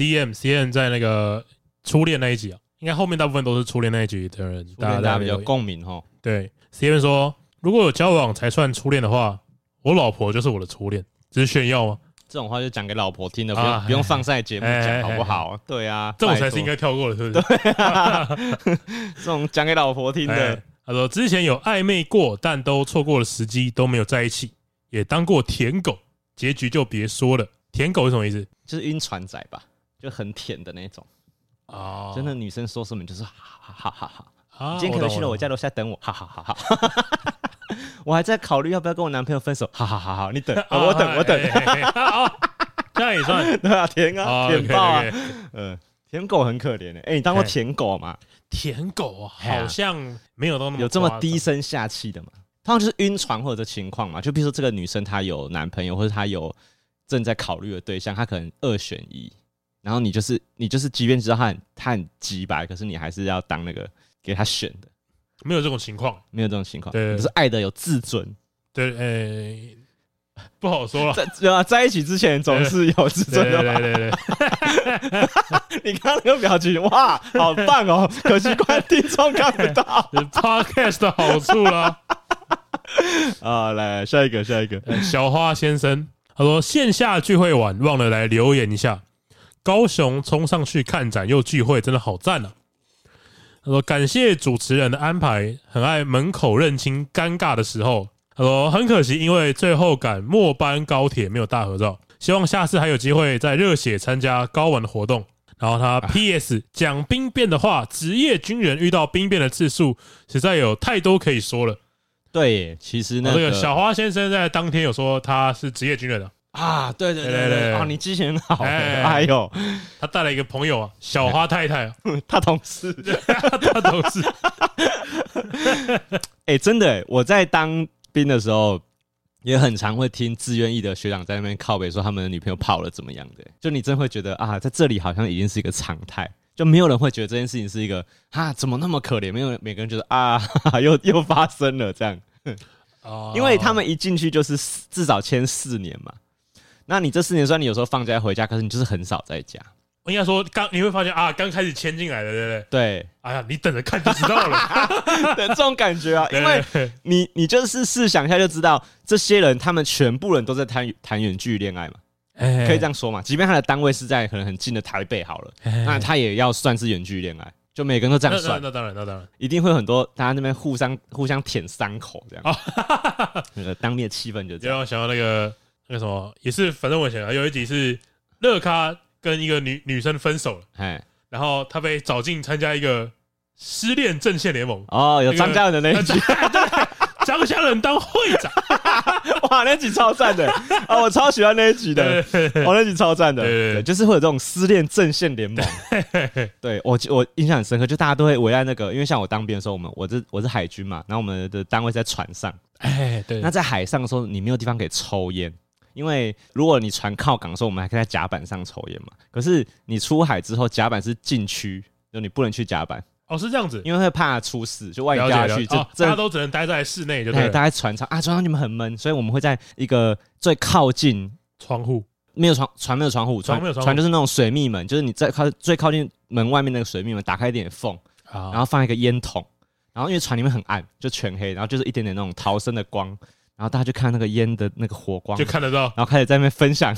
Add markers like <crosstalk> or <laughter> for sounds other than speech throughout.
CM CM 在那个初恋那一集啊，应该后面大部分都是初恋那一集的人，大家大家比较共鸣哈。对，CM 说，如果有交往才算初恋的话，我老婆就是我的初恋，这是炫耀吗？这种话就讲给老婆听的，不用不用放在节目讲，好不好？对啊，这种才是应该跳过的，是不是？对啊，<laughs> 这种讲给老婆听的。他说之前有暧昧过，但都错过了时机，都没有在一起，也当过舔狗，结局就别说了。舔狗是什么意思？就是晕船仔吧，就很舔的那种。哦。真的女生说什么就是哈哈哈哈哈，今天可能去了我家楼下等我，哈哈哈哈。<laughs> 我还在考虑要不要跟我男朋友分手，哈哈哈好，你等，我等我等，这样也算。<laughs> 对啊，舔啊，舔爆啊，嗯，舔狗很可怜的，哎，你当过舔狗吗？舔狗好像没有那么有这么低声下气的嘛，通常就是晕船或者情况嘛，就比如说这个女生她有男朋友或者她有正在考虑的对象，她可能二选一，然后你就是你就是，即便知道他很他很直白，可是你还是要当那个给他选的。没有这种情况，没有这种情况，对，是爱的有自尊，对，诶，不好说了，在啊，在一起之前总是有自尊的，对对对。<laughs> 你看那个表情，哇，好棒哦！可惜观听众看不到，Podcast 的好处啦。<laughs> 啊，来下一个，下一个，小花先生，他说线下聚会晚忘了来留言一下，高雄冲上去看展又聚会，真的好赞啊！他说：“感谢主持人的安排，很爱门口认亲尴尬的时候。他说很可惜，因为最后赶末班高铁没有大合照。希望下次还有机会再热血参加高玩的活动。然后他 P.S. 讲兵变的话，职业军人遇到兵变的次数实在有太多可以说了。对，其实那个小花先生在当天有说他是职业军人的。”啊，对对对对，对，哦，你记性很好，哎呦，他带了一个朋友啊，小花太太，<laughs> 他同事，<laughs> 他同事，<laughs> 哎，真的，我在当兵的时候，也很常会听志愿役的学长在那边靠北说他们的女朋友跑了怎么样的，就你真会觉得啊，在这里好像已经是一个常态，就没有人会觉得这件事情是一个啊，怎么那么可怜？没有每个人觉得啊，又又发生了这样，哦，因为他们一进去就是至少签四年嘛。那你这四年虽然你有时候放假回家，可是你就是很少在家。我应该说，刚你会发现啊，刚开始签进来的，对不对？对，哎呀，你等着看就知道了，<laughs> 对，这种感觉啊，因为你你就是试想一下就知道，这些人他们全部人都在谈谈远距离恋爱嘛，可以这样说嘛？即便他的单位是在可能很近的台北好了，那他也要算是远距离恋爱，就每个人都这样算。那当然，那当然，一定会有很多大家那边互相互相舔伤口这样，<laughs> 那个当面气氛就这样。想到那个。那个什么也是，反正我想啊，有一集是乐咖跟一个女女生分手了，哎，然后他被找进参加一个失恋阵线联盟。哦，有张家人的那一集，<laughs> 对，张家人当会长，<laughs> 哇，那集超赞的啊，我超喜欢那一集的，哦，那集超赞的，对，就是会有这种失恋阵线联盟。<laughs> 对我我印象很深刻，就大家都会围在那个，因为像我当兵的时候，我们我是我是海军嘛，然后我们的单位在船上，哎，对，那在海上的时候，你没有地方可以抽烟。因为如果你船靠港的时候，我们还可以在甲板上抽烟嘛。可是你出海之后，甲板是禁区，就你不能去甲板。哦，是这样子，因为会怕出事，就万一掉下去，就大家都只能待在室内，就对。待在船舱啊，船舱你们很闷，所以我们会在一个最靠近窗户，没有窗，船没有窗户，船没有窗，船就是那种水密门，就是你在靠最靠近门外面那个水密门，打开一点缝，然后放一个烟筒，然后因为船里面很暗，就全黑，然后就是一点点那种逃生的光。然后大家就看那个烟的那个火光，就看得到，然后开始在那边分享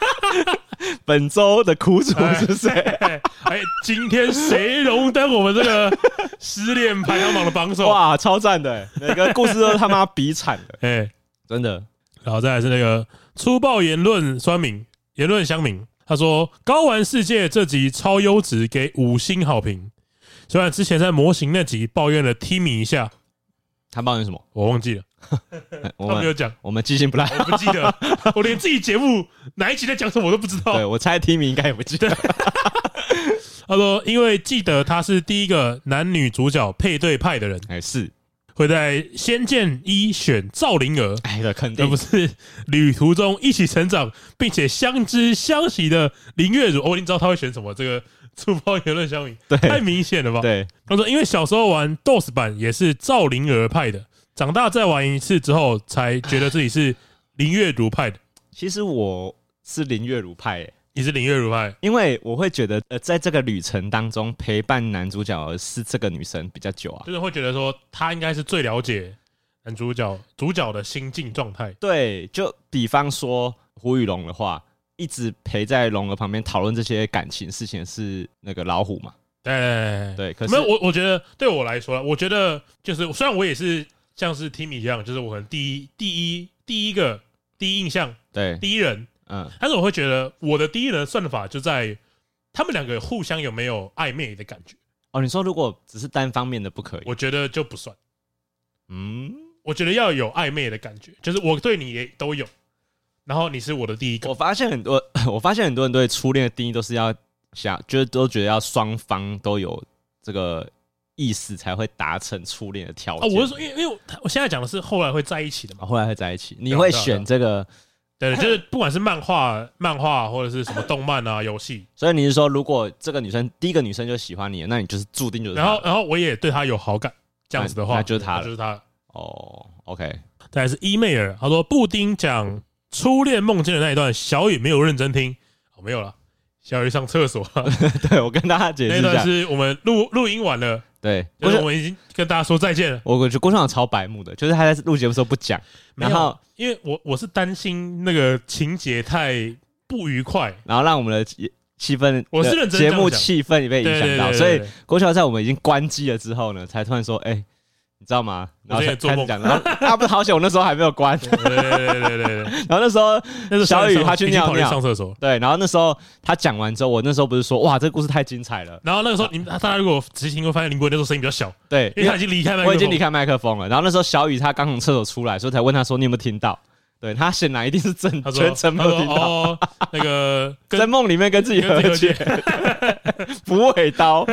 <laughs> 本周的苦主是谁？<laughs> 哎，今天谁荣登我们这个失恋排行榜的榜首？哇，超赞的！每个故事都他妈比惨的，哎，真的。然后再来是那个粗暴言论酸民，言论乡民，他说《高玩世界》这集超优质，给五星好评。虽然之前在模型那集抱怨了 Timmy 一下，他抱怨什么？我忘记了。<laughs> 我们没有讲，我们记性不赖，我不记得，<laughs> 我连自己节目哪一集在讲什么我都不知道。对，我猜 Timmy 应该也不记得。<laughs> 他说，因为记得他是第一个男女主角配对派的人，还是会在《仙剑一》选赵灵儿，哎的肯定，而不是旅途中一起成长并且相知相惜的林月如。我已经知道他会选什么，这个粗暴言论相比，对，太明显了吧？对，他说，因为小时候玩 DOS 版也是赵灵儿派的。长大再玩一次之后，才觉得自己是林月如派的。其实我是林月如派，你是林月如派，因为我会觉得，呃，在这个旅程当中陪伴男主角的是这个女生比较久啊，就是会觉得说她应该是最了解男主角主角的心境状态。对，就比方说胡宇龙的话，一直陪在龙儿旁边讨论这些感情事情是那个老虎嘛？对对，可是没有我，我觉得对我来说，我觉得就是虽然我也是像是 Timmy 一样，就是我可能第一第一第一个第一印象，对第一人。嗯，但是我会觉得我的第一人算法就在他们两个互相有没有暧昧的感觉哦。你说如果只是单方面的不可以，我觉得就不算。嗯，我觉得要有暧昧的感觉，就是我对你也都有，然后你是我的第一个。我发现很多，<laughs> 我发现很多人对初恋的定义都是要想，就是都觉得要双方都有这个意思才会达成初恋的条件。啊，我是说，因为因为我现在讲的是后来会在一起的嘛，后来会在一起，你会选这个。对，就是不管是漫画、漫画或者是什么动漫啊、游戏，<laughs> 所以你是说，如果这个女生第一个女生就喜欢你，那你就是注定就是。然后，然后我也对她有好感，这样子的话，那就是她，就是她。哦，OK。再来是伊妹儿，他说布丁讲初恋梦境的那一段，小雨没有认真听，哦，没有了，小鱼上厕所。<laughs> 对，我跟大家解释一下，那段是我们录录音完了。对，就是我们已经跟大家说再见了。我觉得郭校长超白目的，就是他在录节目的时候不讲，然后因为我我是担心那个情节太不愉快，然后让我们的气氛，我是认真节目气氛也被影响到，所以郭校长在我们已经关机了之后呢，才突然说：“哎。”你知道吗？然后开始讲，然后啊，不是好险，我那时候还没有关。对对对对对。<laughs> 然后那时候，那是小雨他去尿尿上厕所。对，然后那时候他讲完之后，我那时候不是说哇，这个故事太精彩了。然后那个时候，你大家如果仔细听会发现，林国那时候声音比较小。对，因为他已经离开麦克风，我已经离开麦克风了。然后那时候小雨他刚从厕所出来，所以才问他说：“你有没有听到？”对，他显然一定是真全程没有听到。那个 <laughs> 在梦里面跟自己和解，<laughs> 不尾刀，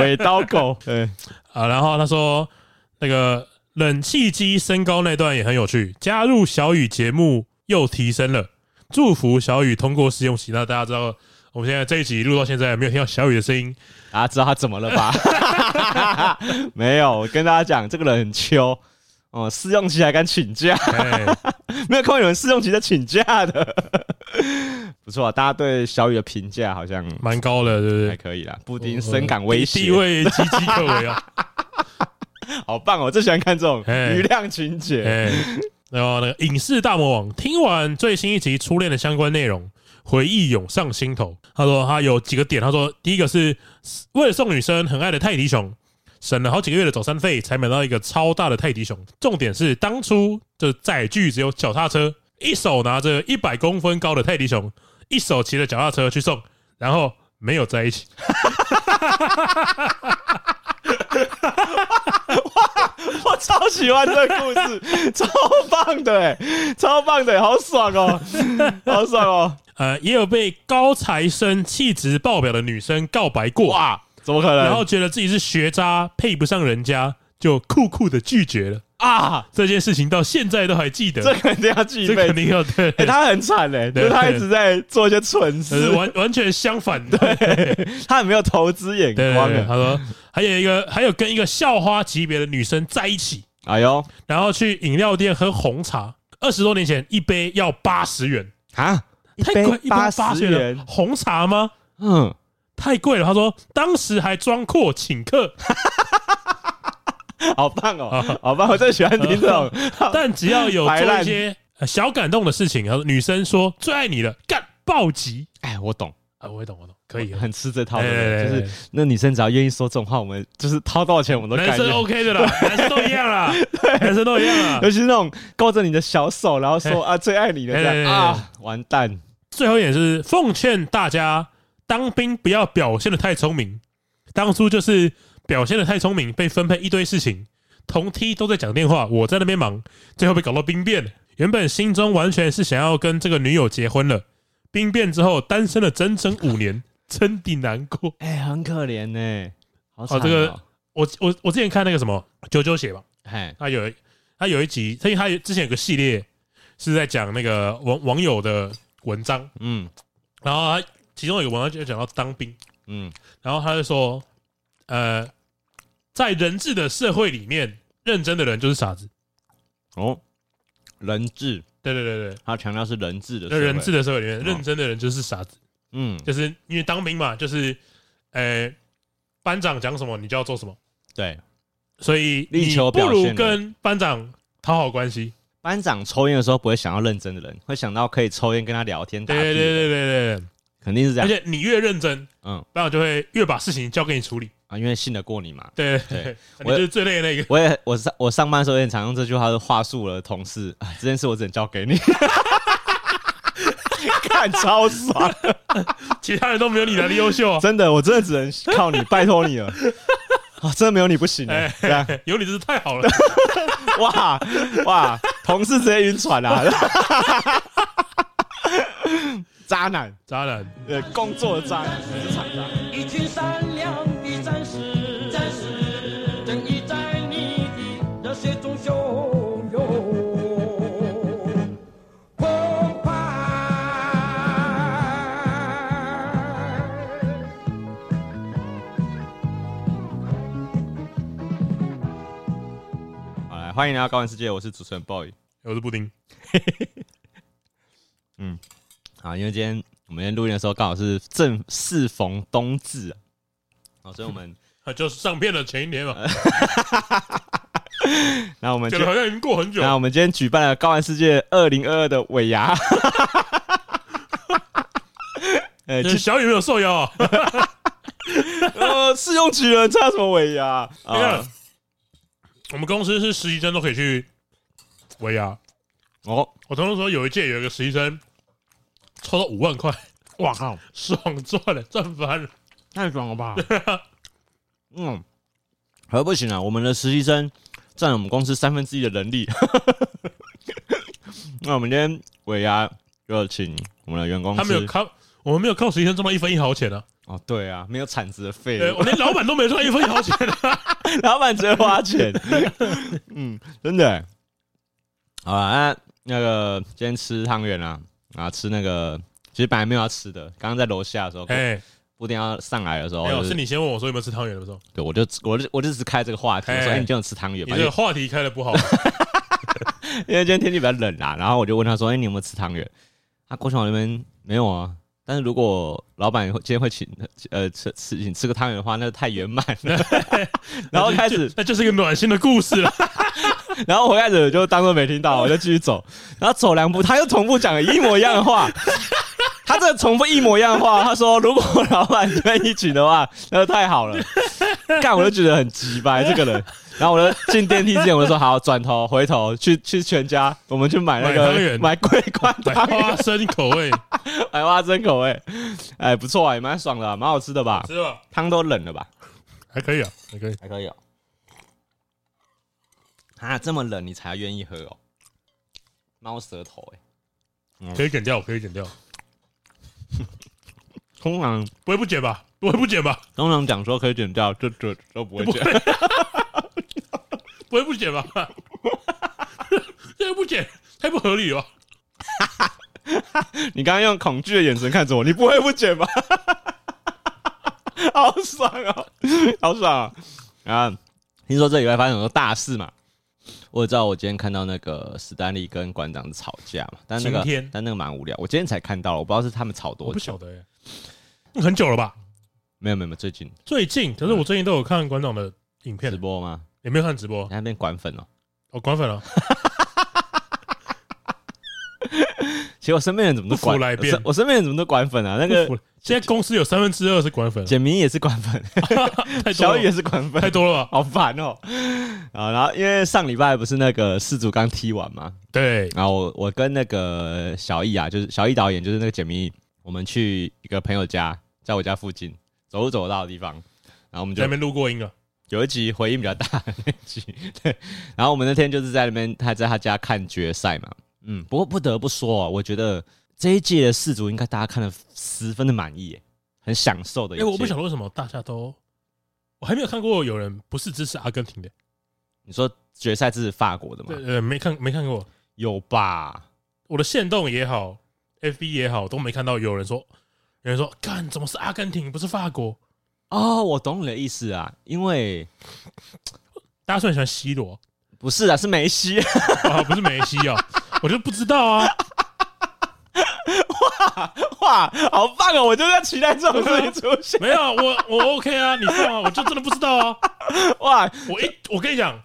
尾刀狗。对啊，然后他说那个。冷气机升高那段也很有趣，加入小雨节目又提升了，祝福小雨通过试用期。那大家知道，我们现在这一集录到现在没有听到小雨的声音，大家知道他怎么了吧？<laughs> 没有，我跟大家讲，这个人很秋哦，试用期还敢请假，<laughs> 没有看过有人试用期在请假的，<laughs> 不错啊，大家对小雨的评价好像蛮高的，对不对？还可以啦，布丁深感威胁，地位岌岌可危啊。好棒哦！我最喜欢看这种余量情节。然后那个影视大魔王听完最新一集初恋的相关内容，回忆涌上心头。他说他有几个点，他说第一个是为了送女生很爱的泰迪熊，省了好几个月的早餐费，才买到一个超大的泰迪熊。重点是当初的载具只有脚踏车，一手拿着一百公分高的泰迪熊，一手骑着脚踏车去送，然后没有在一起。<laughs> <laughs> 哇！<laughs> 我超喜欢这个故事，<laughs> 超棒的哎，超棒的，好爽哦，好爽哦。呃，也有被高材生、气质爆表的女生告白过哇？怎么可能？然后觉得自己是学渣，配不上人家，就酷酷的拒绝了啊！这件事情到现在都还记得，这肯定要记，这肯定要对。欸、他很惨嘞，就是他一直在做一些蠢事，完完全相反的。对，他很没有投资眼光。他说。还有一个，还有跟一个校花级别的女生在一起，哎呦，然后去饮料店喝红茶，二十多年前一杯要八十元。啊，太贵，一杯八十元。红茶吗？嗯，太贵了。他说当时还装阔请客，<laughs> 好棒哦，好棒！我最喜欢听这种，但只要有做一些 <laughs> 小感动的事情，然后女生说最爱你了，干暴击。哎，我懂。啊，我也懂，我懂，可以，很吃这套的，就是那女生只要愿意说这种话，我们 <laughs> 就是掏多少钱，我们都男生 OK 的啦，<laughs> 男生都一样啦，男生都一样啦，尤其是那种勾着你的小手，然后说 <laughs> 啊最爱你的这样啊，完蛋。最后一点是奉劝大家，当兵不要表现的太聪明，当初就是表现的太聪明，被分配一堆事情，同梯都在讲电话，我在那边忙，最后被搞到兵变，原本心中完全是想要跟这个女友结婚了。兵变之后，单身了整整五年，真的难过。哎，很可怜呢。好惨。这个我我我之前看那个什么九九写吧，哎，他有他有一集，他因为他之前有个系列是在讲那个网网友的文章，嗯，然后他其中有一个文章就讲到当兵，嗯，然后他就说，呃，在人治的社会里面，认真的人就是傻子。哦，人治。对对对对，他强调是人治的，人治的社会里面，认真的人就是傻子。嗯，就是因为当兵嘛，就是，呃，班长讲什么你就要做什么，对，所以你不如跟班长讨好关系。班长抽烟的时候不会想要认真的人，会想到可以抽烟跟他聊天。对对对对对对，肯定是这样。而且你越认真，嗯，班长就会越把事情交给你处理啊，因为信得过你嘛。对对，对，我就是最累的那个。我也我上我上班的时候也常用这句话的话术了，同事啊，这件事我只能交给你。<laughs> 看超爽，<laughs> 其他人都没有你来的优秀啊！真的，我真的只能靠你，拜托你了。啊，真的没有你不行哎，有你真是太好了。<laughs> 哇哇，同事直接晕船啊！<laughs> 渣男，渣男，呃，工作的渣男，职场渣男。一群善良的战士，欢迎来到高玩世界，我是主持人 boy，我是布丁。<laughs> 嗯。好，因为今天我们今天录音的时候刚好是正适逢冬至啊，好，所以我们 <laughs> 就是上片的前一天嘛。<laughs> 那我们觉得好像已经过很久。那我们今天举办了高玩世界二零二二的尾牙。哎，小雨没有受邀啊。呃，试用期人，差什么尾牙？啊，我们公司是实习生都可以去尾牙。哦，我同事说有一届有一个实习生。抽到五万块，哇靠，<laughs> 爽赚了，赚翻了，太爽了吧？<laughs> 嗯，还不行啊！我们的实习生占了我们公司三分之一的人力。<laughs> 那我们今天尾牙就请我们的员工，他没有靠，我们没有靠实习生赚到一分一毫钱啊！哦，对啊，没有产值的费，我连老板都没赚一分一毫钱啊！<laughs> 老板只会花钱。<laughs> 嗯，真的。好啊，那那个今天吃汤圆啊。啊，吃那个，其实本来没有要吃的。刚刚在楼下的时候，哎，布丁要上来的时候，没有，是你先问我说有没有吃汤圆的时候，对，我就我就我就只开这个话题，说哎，你今天有吃汤圆吗？你这个话题开的不好，<laughs> 因为今天天气比较冷啊。然后我就问他说，哎，你有没有吃汤圆？他过去我那边没有啊。但是如果老板今天会请呃 <laughs> 吃吃请吃个汤圆的话，那就太圆满了。<laughs> 然后开始，那就是一个暖心的故事了。<laughs> 然后我开始就当做没听到，我就继续走。然后走两步，他又重复讲了一模一样的话。他这重复一模一样的话，他说：“如果老板愿意请的话，那就太好了。”干，我就觉得很鸡掰这个人。然后我就进电梯之前，我就说：“好，转头回头去去全家，我们去买那个买，桂冠汤圆，花生口味，<laughs> 买花真口味，哎，不错啊，也蛮爽的，蛮好吃的吧？是吧？汤都冷了吧？还可以啊，还可以，还可以啊。啊，这么冷你才愿意喝哦？猫舌头哎、欸，可以剪掉，可以剪掉。<laughs> 通常不会不剪吧？不会不剪吧？通常讲说可以剪掉，这这都不会剪。不会 <laughs> 不剪吧？这个不剪太不合理了。<laughs> 你刚刚用恐惧的眼神看着我，你不会不剪吧？<laughs> 好爽啊！好爽啊！啊，听说这礼拜发生很多大事嘛？我知道，我今天看到那个史丹利跟馆长吵架嘛，但那个但那个蛮无聊。我今天才看到，我不知道是他们吵多久。不晓得耶，很久了吧？没有没有没有，最近最近，可是我最近都有看馆长的影片直播吗？也没有看直播，那边管粉了，哦，管粉了。<laughs> 其实我身边人怎么都管，我身边人怎么都管粉啊？那个现在公司有三分之二是管粉，简明也是管粉，<laughs> 小雨也是管粉，太多了吧？好烦哦！啊，然后因为上礼拜不是那个四组刚踢完嘛，对，然后我我跟那个小易啊，就是小易导演，就是那个简明，我们去一个朋友家，在我家附近走路走得到的地方，然后我们就在那边录过音了。有一集回音比较大的那集，对，然后我们那天就是在那边，他在他家看决赛嘛，嗯，不过不得不说啊，我觉得这一届的世足应该大家看的十分的满意，很享受的。哎，我不晓得为什么大家都，我还没有看过有人不是支持阿根廷的。你说决赛支持法国的吗？呃，没看没看过，有吧？我的线动也好，FB 也好，都没看到有人说，有人说，干，怎么是阿根廷不是法国？哦，我懂你的意思啊，因为大家说很喜欢 C 罗，不是啊，是梅西啊，<laughs> 不是梅西啊，我就不知道啊。<laughs> 哇，哇哇，好棒哦！我就在期待这种事情出现。没有，我我 OK 啊，你放啊，我就真的不知道啊。<laughs> 哇，我一我跟你讲，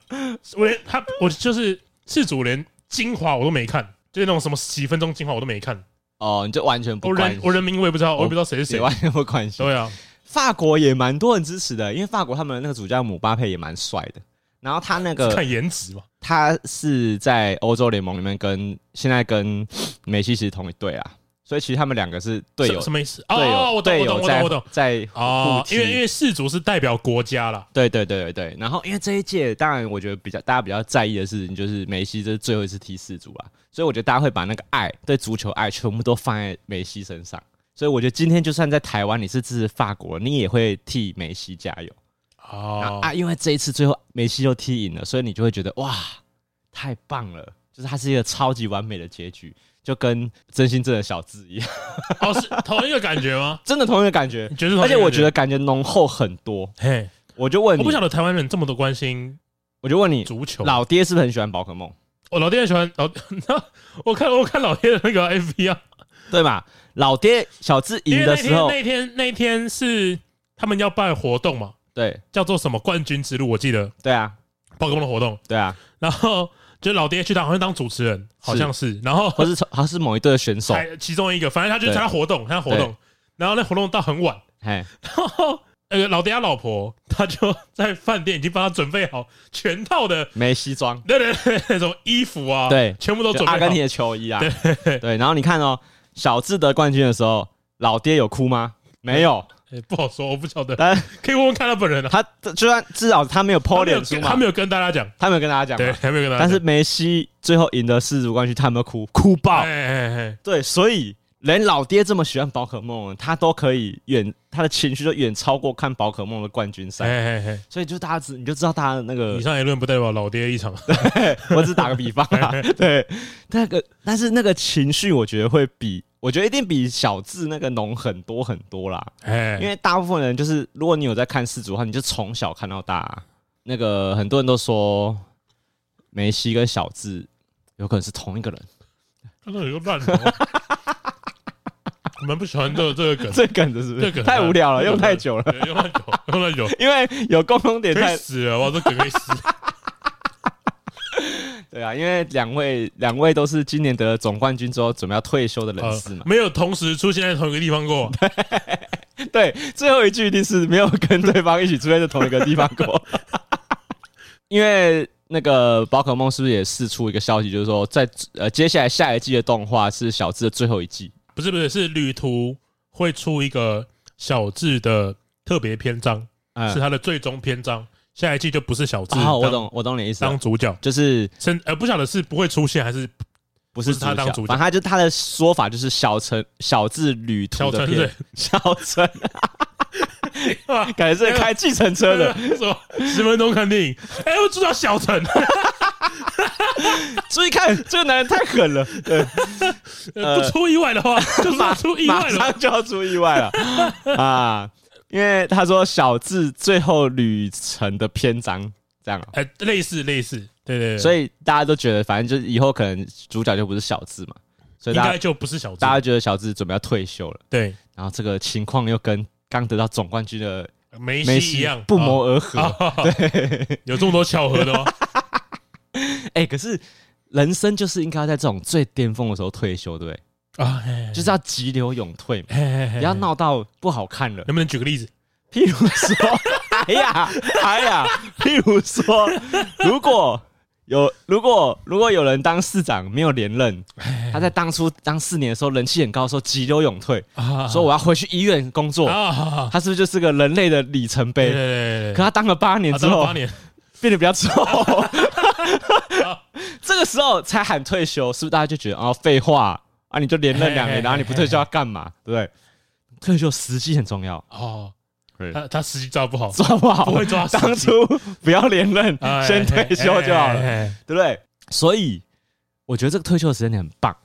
我连他我就是世足连精华我都没看，就是那种什么几分钟精华我都没看。哦，你就完全不关我人我人名我也不知道，我也不知道谁是谁，完全不关心。对啊，法国也蛮多人支持的，因为法国他们的那个主教姆巴佩也蛮帅的。然后他那个看颜值嘛，他是在欧洲联盟里面跟现在跟梅西是同一队啊，所以其实他们两个是队友。什么意思？哦，我懂，我懂，我懂，我懂。在哦，因为因为世足是代表国家啦。对对对对对。然后因为这一届，当然我觉得比较大家比较在意的事情就是梅西这是最后一次踢世足啦，所以我觉得大家会把那个爱对足球爱全部都放在梅西身上。所以我觉得今天就算在台湾你是支持法国，你也会替梅西加油。哦啊，因为这一次最后梅西又踢赢了，所以你就会觉得哇，太棒了！就是它是一个超级完美的结局，就跟真心正的小智一样。<laughs> 哦，是同一个感觉吗？<laughs> 真的同一个感觉，觉而且我觉得感觉浓厚很多。嘿，我就问你，我不晓得台湾人这么多关心，我就问你，足球老爹是不是很喜欢宝可梦？我老爹很喜欢老，<laughs> 我看我看老爹的那个 FB 啊，对吧？老爹小智赢的时候，那天那天是他们要办活动嘛？对，叫做什么冠军之路？我记得。对啊，宝可梦的活动。对啊，然后就老爹去当，好像当主持人，好像是。然后或是他是某一队的选手，其中一个，反正他就参加活动，参加活动。然后那活动到很晚，然后那个老爹他老婆，他就在饭店已经帮他准备好全套的梅西装，对对对，那种衣服啊，对，全部都准备好。阿根廷的球衣啊，对对。然后你看哦，小智得冠军的时候，老爹有哭吗？没有。欸、不好说，我不晓得。但可以问问看他本人了、啊。他就算至少他没有 po 脸他没有跟大家讲，他没有跟大家讲，对，还没有跟大家讲。但是梅西最后赢得世足冠军，他有没有哭？哭爆！对，所以连老爹这么喜欢宝可梦，他都可以远，他的情绪都远超过看宝可梦的冠军赛。所以就大家知，你就知道他的那个。以上言论不代表老爹一场。<laughs> 对，我只打个比方啊。<laughs> 对，那个，但是那个情绪，我觉得会比。我觉得一定比小智那个浓很多很多啦，因为大部分人就是，如果你有在看世足的话，你就从小看到大。那个很多人都说梅西跟小智有可能是同一个人。他说有个烂头，你们不喜欢这个这个梗？<laughs> 这梗的是不是？这梗太无聊了，用太久了，<laughs> 用太久，用太久，<laughs> 因为有共同点太死了，哇，这梗可以死。<laughs> 对啊，因为两位两位都是今年得了总冠军之后准备要退休的人士嘛，呃，没有同时出现在同一个地方过。<laughs> 对，最后一句一定是没有跟对方一起出现在同一个地方过。<laughs> 因为那个宝可梦是不是也释出一个消息，就是说在呃接下来下一季的动画是小智的最后一季？不是不是，是旅途会出一个小智的特别篇章，嗯，是他的最终篇章。下一季就不是小智，哦，我懂，我懂你意思。当主角就是，呃，不晓得是不会出现还是不是他当主角。反正他就他的说法就是小陈小智旅途的片，小陈，<laughs> 感觉是开计程车的，<laughs> 说十分钟看电影。哎，我住到小陈，<laughs> 注意看，这个男人太狠了。对，不出意外的话，就马出意外了，马上就要出意外了啊！因为他说小智最后旅程的篇章这样，哎，类似类似，对对对，所以大家都觉得，反正就是以后可能主角就不是小智嘛，所以应该就不是小智，大家觉得小智准备要退休了，对，然后这个情况又跟刚得到总冠军的梅西一样。不谋而合，对，有这么多巧合的吗？<laughs> 哎，可是人生就是应该在这种最巅峰的时候退休，对不对？啊，就是要急流勇退，不要闹到不好看了。能不能举个例子？譬如说，哎呀，哎呀，<laughs> 譬如说，如果有如果如果有人当市长没有连任，他在当初当四年的时候人气很高，说急流勇退，说我要回去医院工作，他是不是就是个人类的里程碑？可他当了八年之后，变得比较丑，<laughs> <laughs> 这个时候才喊退休，是不是大家就觉得啊，废话？啊！你就连任两年，然后你不退休要干嘛？对不对？退休时机很重要哦。他他时机抓不好，抓不好，不会抓。当初不要连任，先退休就好了，对不对？所以我觉得这个退休的时间点很棒。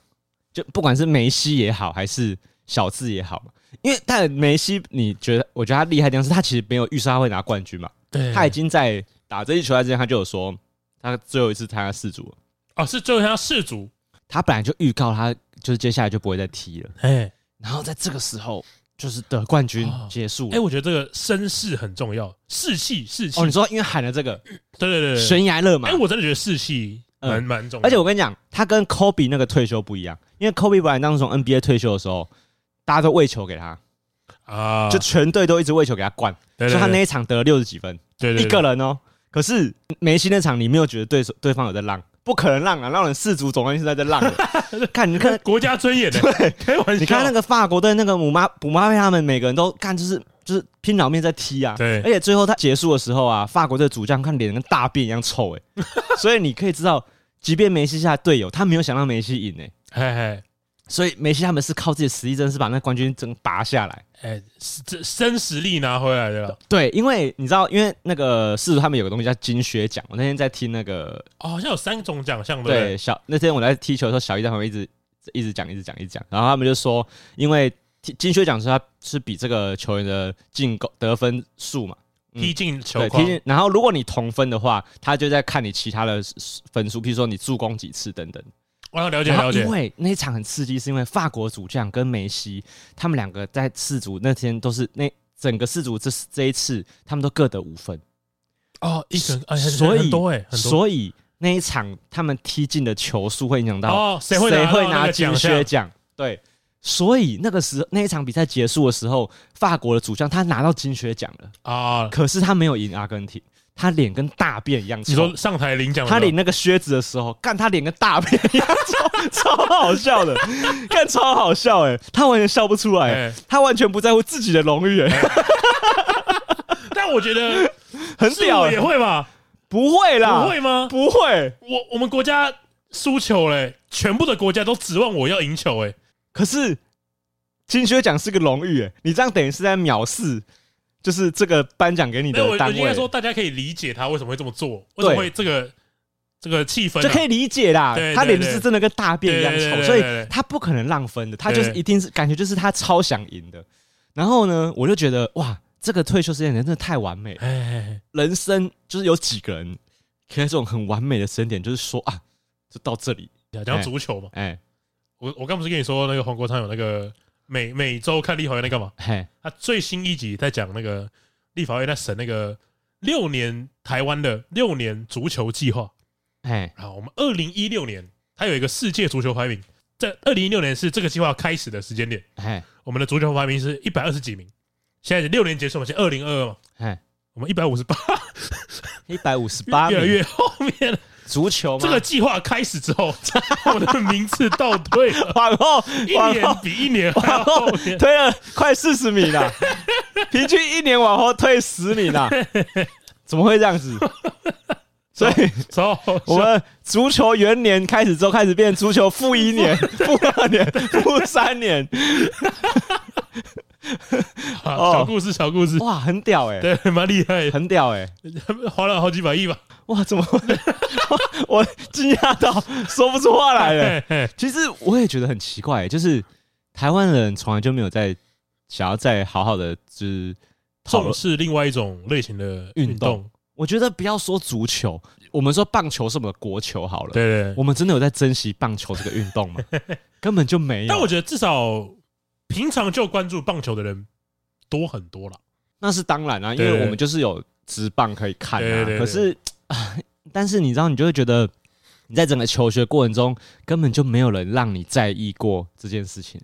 就不管是梅西也好，还是小智也好嘛，因为但梅西，你觉得？我觉得他厉害的地方是他其实没有预测他会拿冠军嘛。对，他已经在打这一球赛之前，他就有说他最后一次参加世足了。哦，是最后一次参加世足。他本来就预告他。就是接下来就不会再踢了，哎，然后在这个时候就是得冠军结束。哎，我觉得这个声势很重要，士气士气。哦，你说因为喊了这个，对对对，悬崖勒马。哎，我真的觉得士气蛮蛮重要。而且我跟你讲，他跟 Kobe 那个退休不一样，因为 Kobe Bryant 当时从 NBA 退休的时候，大家都喂球给他啊，就全队都一直喂球给他灌，所以他那一场得了六十几分，对对，一个人哦。可是梅西那场，你没有觉得对手对方有在让？不可能让啊！让人世足总冠军是在这让的。<laughs> 看，你看国家尊严的，<laughs> 对，开玩笑。你看那个法国队那个姆妈姆妈被他们每个人都干，就是就是拼老命在踢啊。对，而且最后他结束的时候啊，法国队主将看脸跟大便一样臭哎。<laughs> 所以你可以知道，即便梅西下队友，他没有想让梅西赢哎。嘿嘿。所以梅西他们是靠自己的实力，真的是把那冠军争拔下来。哎、欸，这真实力拿回来的了。对，因为你知道，因为那个世足他们有个东西叫金靴奖。我那天在听那个，哦，好像有三种奖项的。对，小那天我在踢球的时候，小一在旁边一直一直讲，一直讲，一直讲。然后他们就说，因为金靴奖是他是比这个球员的进攻得分数嘛，嗯、踢进球对踢进。然后如果你同分的话，他就在看你其他的分数，譬如说你助攻几次等等。我要了解了解，因为那一场很刺激，是因为法国主将跟梅西他们两个在四组那天都是那整个四组这这一次他们都各得五分。哦，一分，所以多哎，所以那一场他们踢进的球数会影响到哦，谁会谁会拿金靴奖？对，所以那个时候那一场比赛结束的时候，法国的主将他拿到金靴奖了。啊，可是他没有赢阿根廷。他脸跟大便一样臭。你说上台领奖，他领那个靴子的时候，干他脸跟大便一样臭，超好笑的，<laughs> 干超好笑哎，他完全笑不出来，他完全不在乎自己的荣誉哎。<laughs> 但我觉得 <laughs> 很屌，也会吧？不会啦，不会吗？不会，我我们国家输球嘞，全部的国家都指望我要赢球哎。可是金靴奖是个荣誉哎，你这样等于是在藐视。就是这个颁奖给你的单位，我应该说大家可以理解他为什么会这么做，为什么会这个这个气氛就可以理解啦。他脸是真的跟大便一样臭，所以他不可能让分的，他就是一定是感觉就是他超想赢的。然后呢，我就觉得哇，这个退休时间点真的太完美了。人生就是有几个人可以在这种很完美的时间点，就是说啊，就到这里。讲足球嘛，哎，我我刚不是跟你说那个黄国昌有那个。每每周看立法院在干嘛？嘿，他最新一集在讲那个立法院在审那个六年台湾的六年足球计划。哎，好，我们二零一六年它有一个世界足球排名，在二零一六年是这个计划开始的时间点。哎，我们的足球排名是一百二十几名，现在六年结束嘛，现在二零二二嘛。哎，我们一百五十八，一百五十八，越来越后面了。足球这个计划开始之后，我的名次倒退了，<laughs> 往后一年比一年往后推了快四十米了，<laughs> 平均一年往后退十米了，怎么会这样子？所以，我们足球元年开始之后，开始变足球负一年、负二年、负三年。小故事，小故事，哇，很屌哎，对，蛮厉害，很屌哎，花了好几百亿吧。哇，怎么会？<laughs> 我惊讶到说不出话来了。其实我也觉得很奇怪，就是台湾人从来就没有在想要再好好的就是重视另外一种类型的运动。我觉得不要说足球，我们说棒球是我们的国球好了。对对，我们真的有在珍惜棒球这个运动吗？<laughs> 根本就没有。但我觉得至少平常就关注棒球的人多很多了。那是当然啊，因为我们就是有职棒可以看啊。可是。啊！<laughs> 但是你知道，你就会觉得你在整个求学过程中根本就没有人让你在意过这件事情。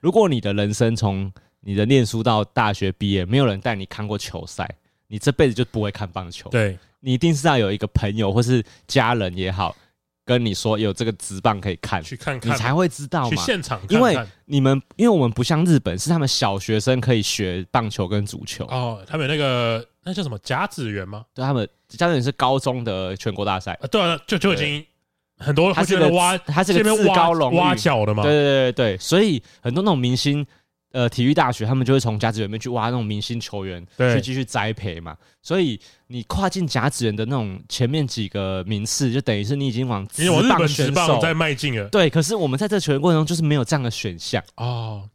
如果你的人生从你的念书到大学毕业，没有人带你看过球赛，你这辈子就不会看棒球。对，你一定是要有一个朋友或是家人也好，跟你说有这个职棒可以看，去看看，你才会知道嘛。去现场看看，因为你们，因为我们不像日本，是他们小学生可以学棒球跟足球。哦，他们有那个那叫什么甲子园吗？对他们。甲子园是高中的全国大赛啊，对啊，就就已经很多，他是个挖，他是个至高荣挖角的嘛，对对对对，所以很多那种明星，呃，体育大学他们就会从甲子园里面去挖那种明星球员，去继续栽培嘛。所以你跨进甲子园的那种前面几个名次，就等于是你已经往职棒选手在迈进了。对，可是我们在这球员过程中就是没有这样的选项哦。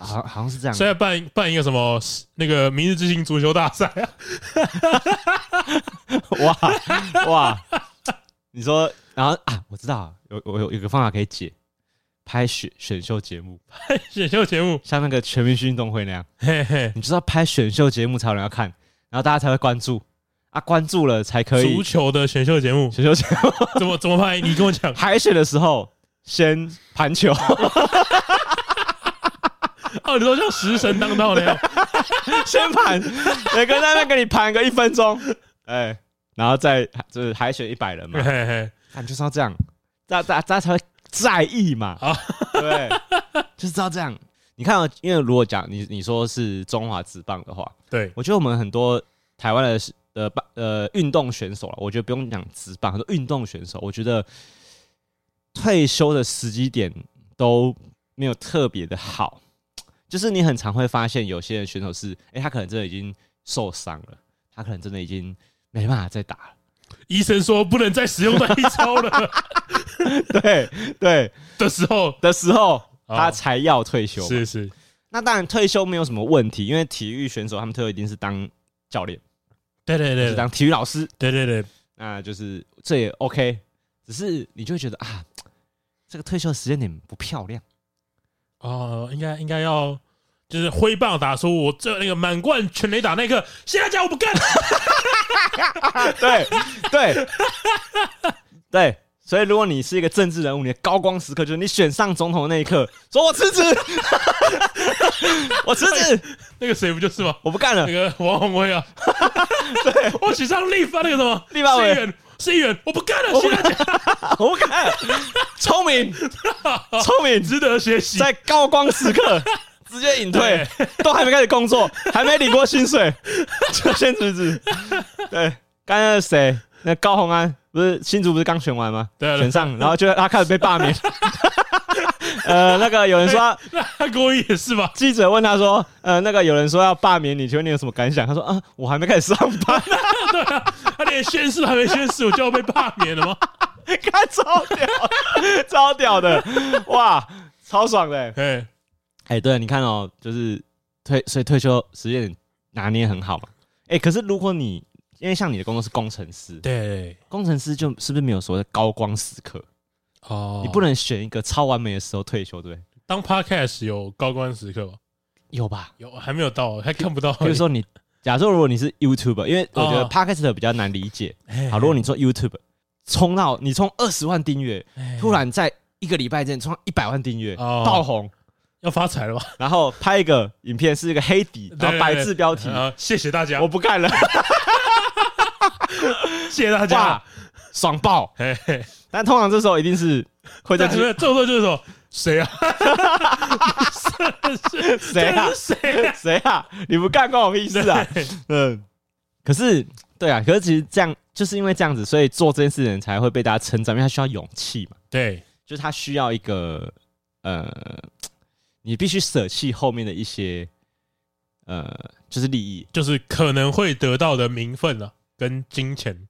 好，好像是这样。现在办办一个什么那个明日之星足球大赛啊？<laughs> 哇哇！你说，然后啊，我知道有我有有个方法可以解，拍选选秀节目，拍选秀节目，像那个全明星运动会那样，嘿嘿，你知道拍选秀节目才有人要看，然后大家才会关注。啊，关注了才可以。足球的选秀节目，选秀节目。<laughs> 怎么怎么拍？你跟我讲。海选的时候先盘球，哦，你说像食神当道那样，<laughs> 先盘，每个人在那边给你盘个一分钟，哎，然后再就是海选一百人嘛，嘿嘿，感觉是要这样，大家大家才会。在意嘛？啊，对，就是知道这样。你看，因为如果讲你你说是中华职棒的话，对，我觉得我们很多台湾的呃棒呃运动选手了，我觉得不用讲职棒，很多运动选手，我觉得退休的时机点都没有特别的好。就是你很常会发现，有些人选手是，哎、欸，他可能真的已经受伤了，他可能真的已经没办法再打了。医生说不能再使用那一招了。<laughs> 对对的时候的时候，他才要退休。是是，那当然退休没有什么问题，因为体育选手他们退休一定是当教练，对对对，是当体育老师，对对对，那就是这也 OK。只是你就会觉得啊，这个退休的时间点不漂亮。哦，应该应该要就是挥棒打出我这那个满贯全垒打那一刻，现在讲我不干。<laughs> 对对对。所以，如果你是一个政治人物，你的高光时刻就是你选上总统的那一刻，说我辞职，<laughs> 我辞职。<laughs> 那个谁不就是吗？我不干了。那个王宏威啊，对，我选上立法那个什么立法委员，是议员，我不干了，我不干了，我不干了。聪明，聪明，值得学习。在高光时刻直接隐退，都还没开始工作，<laughs> 还没领过薪水，<laughs> 就先辞职。对，刚刚是谁？那高洪安。不是新竹不是刚选完吗？对，选上，然后就他开始被罢免。<laughs> 呃，那个有人说，那郭一也是吧？记者问他说，呃，那个有人说要罢免你，请问你有什么感想？他说，啊，我还没开始上班。对啊，他连宣誓还没宣誓，我就要被罢免了吗？看超屌，超屌的，哇，超爽的。哎，哎，对，你看哦，就是退，所以退休时间拿捏很好嘛。哎，可是如果你因为像你的工作是工程师，对，工程师就是不是没有所谓的高光时刻哦？你不能选一个超完美的时候退休，对？当 Podcast 有高光时刻吗？有吧？有，还没有到，还看不到。比如说你，假设如果你是 YouTuber，因为我觉得 Podcast 比较难理解。好，如果你做 YouTube，冲到你冲二十万订阅，突然在一个礼拜之内冲到一百万订阅，爆红，要发财了吧？然后拍一个影片是一个黑底，然后白字标题，谢谢大家，我不干了。<laughs> 谢谢大家，爽爆！但通常这时候一定是会在这这时候就是说谁啊？谁啊？<laughs> 谁 <laughs> 谁啊？你不干关我屁事啊？嗯，可是对啊，可是其实这样就是因为这样子，所以做这件事的人才会被大家称赞，因为他需要勇气嘛。对，就是他需要一个呃，你必须舍弃后面的一些呃，就是利益，就是可能会得到的名分啊。跟金钱，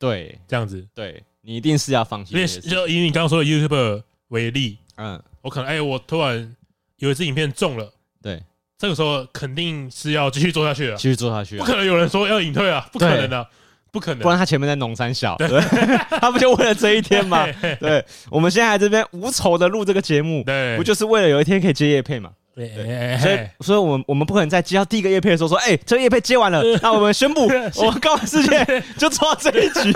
对，这样子，对你一定是要放弃。因为就以你刚刚说的 YouTuber 为例，嗯，我可能哎、欸，我突然有一支影片中了，对，这个时候肯定是要继续做下去了，继续做下去，不可能有人说要隐退啊，不可能的，不可能，不然他前面在农山小，对，<laughs> 他不就为了这一天吗？<laughs> 对，我们现在在这边无仇的录这个节目，对，不就是为了有一天可以接叶配嘛？对，所以，所以我们我们不可能在接到第一个叶配的时候说，哎，这个叶配接完了，<laughs> 那我们宣布，我们高玩世界就做到这一局，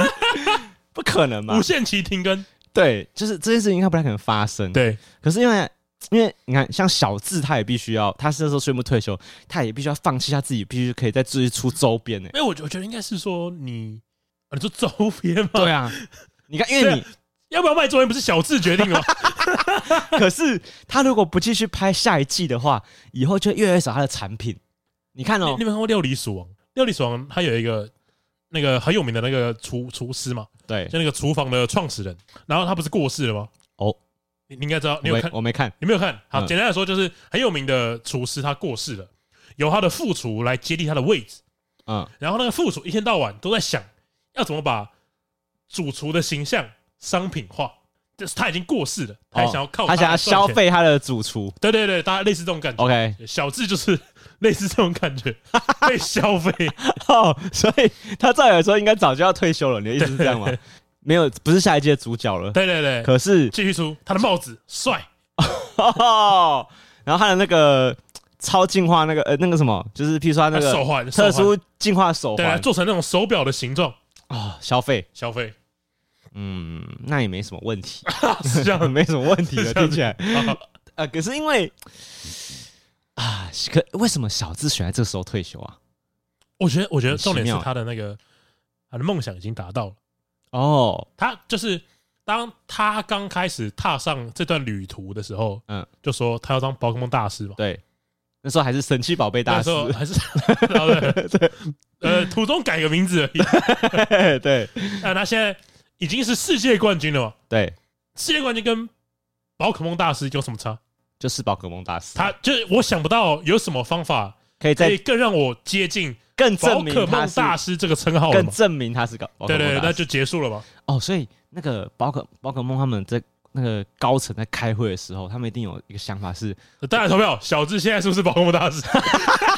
不可能嘛？无限期停更，对，就是这件事情应该不太可能发生。对，可是因为因为你看，像小智他也必须要，他是那时候宣布退休，他也必须要放弃他自己，必须可以再自己出周边呢。因为我我觉得应该是说你，你说周边吗？对啊，你看，因为你。<laughs> 要不要卖周边不是小智决定吗？<laughs> 可是他如果不继续拍下一季的话，以后就越来越少他的产品。你看哦，你有没有看过《料理鼠王》？《料理鼠王》他有一个那个很有名的那个厨厨师嘛，对，就那个厨房的创始人。然后他不是过世了吗？哦，你你应该知道，你有看？我没看，你没有看？好，简单来说就是很有名的厨师，他过世了，由他的副厨来接替他的位置。嗯，然后那个副厨一天到晚都在想要怎么把主厨的形象。商品化，就是他已经过世了，他还想要靠他，他想要消费他的主厨。对对对，大家类似这种感觉。OK，小智就是类似这种感觉，<laughs> 被消费。哦，所以他照理来说应该早就要退休了。你的意思是这样吗？<laughs> <laughs> 没有，不是下一届主角了。对对对，可是继续出他的帽子帅，哦，<laughs> 然后他的那个超进化那个呃那个什么，就是譬如说他那个手环，特殊进化手环，对，做成那种手表的形状。啊，消费。消费，嗯，那也没什么问题，<laughs> 是这样，<laughs> 没什么问题的，听起来。啊，可是因为啊，可为什么小智选在这时候退休啊？我觉得，我觉得重点是他的那个他的梦想已经达到了哦，他就是。当他刚开始踏上这段旅途的时候，嗯，就说他要当宝可梦大师嘛。对，那时候还是神奇宝贝大师，还是 <laughs> 对对，呃，途中改个名字而已。<laughs> 对，那他现在已经是世界冠军了嘛？对，世界冠军跟宝可梦大师有什么差？就是宝可梦大师。他就是我想不到有什么方法可以再更让我接近更宝可梦大师这个称号，更证明他是个对对，那就结束了吧。哦，所以。那个宝可宝可梦他们在那个高层在开会的时候，他们一定有一个想法是：大家投票，小智现在是不是宝可梦大师？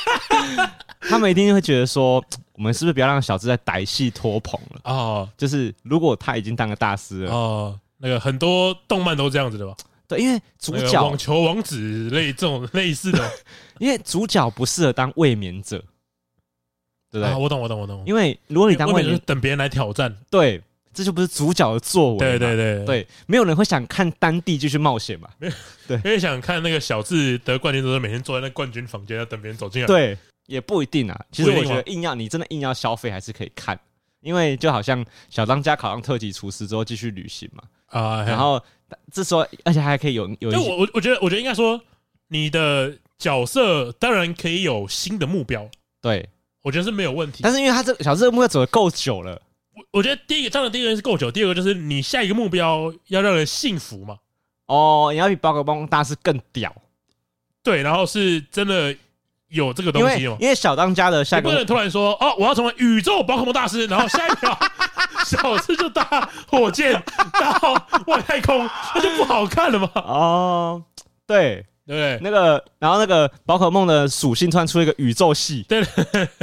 <laughs> 他们一定会觉得说，我们是不是不要让小智再歹戏拖棚了？哦，就是如果他已经当个大师了，哦，那个很多动漫都这样子的吧？对，因为主角网球王子类这种类似的，<laughs> 因为主角不适合当卫冕者，对不对？我懂，我懂，我懂。因为如果你当卫冕，等别人来挑战，对。这就不是主角的作为，对对对对，没有人会想看丹帝继续冒险嘛？<laughs> 对，因为想看那个小智得冠军都是每天坐在那冠军房间，要等别人走进来。对，也不一定啊。其实我觉得硬要你真的硬要消费，还是可以看，因为就好像小当家考上特级厨师之后继续旅行嘛。啊，然后这时候而且还可以有有。就我我我觉得我觉得应该说，你的角色当然可以有新的目标，对我觉得是没有问题。但是因为他这个小智的目标走的够久了。我我觉得第一个，这样的第一个是够久，第二个就是你下一个目标要让人信服嘛。哦，你要比宝可梦大师更屌，对，然后是真的有这个东西嘛？因为小当家的下一个，不能突然说哦，我要成为宇宙宝可梦大师，然后下一秒小智就搭火箭到外太空，那就不好看了嘛。哦，对对，那个然后那个宝可梦的属性突然出一个宇宙系，对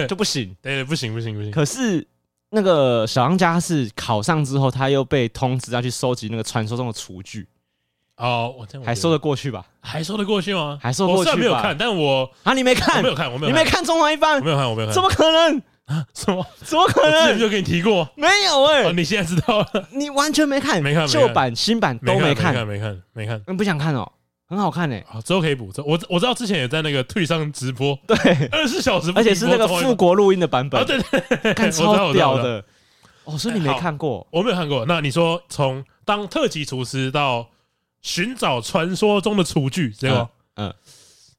就不行，<laughs> 对，不行不行不行。可是。那个小当家是考上之后，他又被通知要去收集那个传说中的厨具。哦，我还说得过去吧？还说得过去吗？还说得过去吧？我没有看，但我啊，你没看？我没有看，我没有。你没看《中华一番》？我没有看，我没有看。怎么可能？啊？什么？怎么可能？我之前就跟你提过，没有哎、欸。你现在知道了？你完全没看？没看？旧版、新版都没看？没看？没看？没看？你不想看哦？很好看诶，啊，之后可以补。我我知道之前也在那个退上直播，<laughs> 对，二十四小时，而且是那个复国录音的版本，对对，看 <laughs> 超屌的。哦，所以你没看过？我没有看过。那你说从当特级厨师到寻找传说中的厨具，对吧？嗯，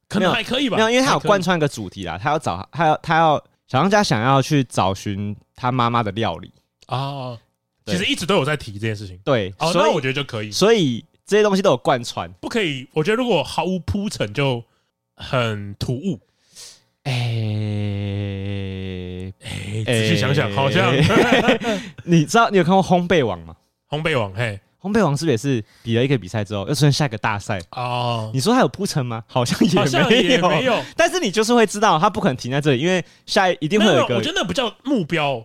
可能还可以吧。没有，因为他有贯穿一个主题啦。他要找，他要，他要小当家想要去找寻他妈妈的料理啊。其实一直都有在提这件事情。对，所以我觉得就可以。所以这些东西都有贯穿，不可以。我觉得如果毫无铺陈，就很突兀。哎哎，仔细想想，好像 <laughs> 你知道你有看过烘焙王吗？烘焙王，嘿，烘焙王是不是也是比了一个比赛之后，又出现下一个大赛？哦，你说他有铺陈吗？好像也没有，但是你就是会知道，他不可能停在这里，因为下一一定会有一个。我觉得那不叫目标，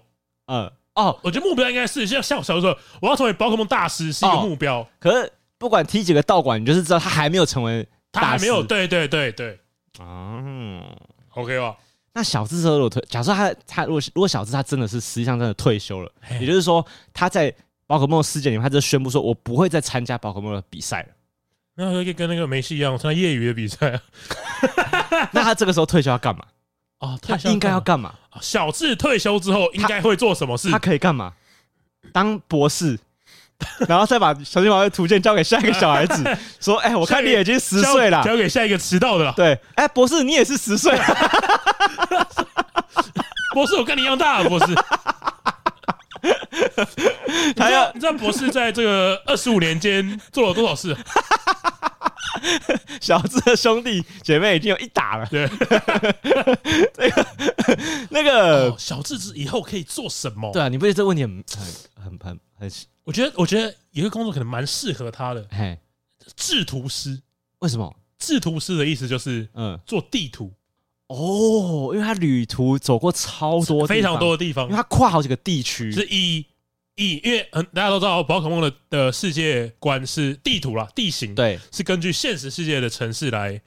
嗯，哦，我觉得目标应该是像像我小时候，我要成为宝可梦大师是一个目标。可是不管踢几个道馆，你就是知道他还没有成为大师，他还没有，对对对对，嗯。OK 吧？那小智之后如果退，假设他他如果如果小智他真的是实际上真的退休了，也就是说他在宝可梦世界里面，他就宣布说我不会再参加宝可梦的比赛了。那可以跟那个梅西一样参加业余的比赛啊？<laughs> 那他这个时候退休要干嘛？哦，他应该要干嘛？小智退休之后应该会做什么事？他可以干嘛？当博士。<laughs> 然后再把小金毛的图鉴交给下一个小孩子，<laughs> 说：“哎、欸，我看你已经十岁了，交给下一个迟到的了。”对，哎、欸，博士，你也是十岁，<laughs> 博士，我跟你一样大，博士。他要你知道博士在这个二十五年间做了多少事？小智的兄弟姐妹已经有一打了。对，那个那个小智之以后可以做什么？对啊，你不觉得这个问题很很很很很？我觉得，我觉得有一个工作可能蛮适合他的。嘿，制图师。为什么？制图师的意思就是，嗯，做地图。哦，因为他旅途走过超多，非常多的地方，因为他跨好几个地区。是以以因为嗯，大家都知道宝可梦的的世界观是地图啦，地形对，是根据现实世界的城市来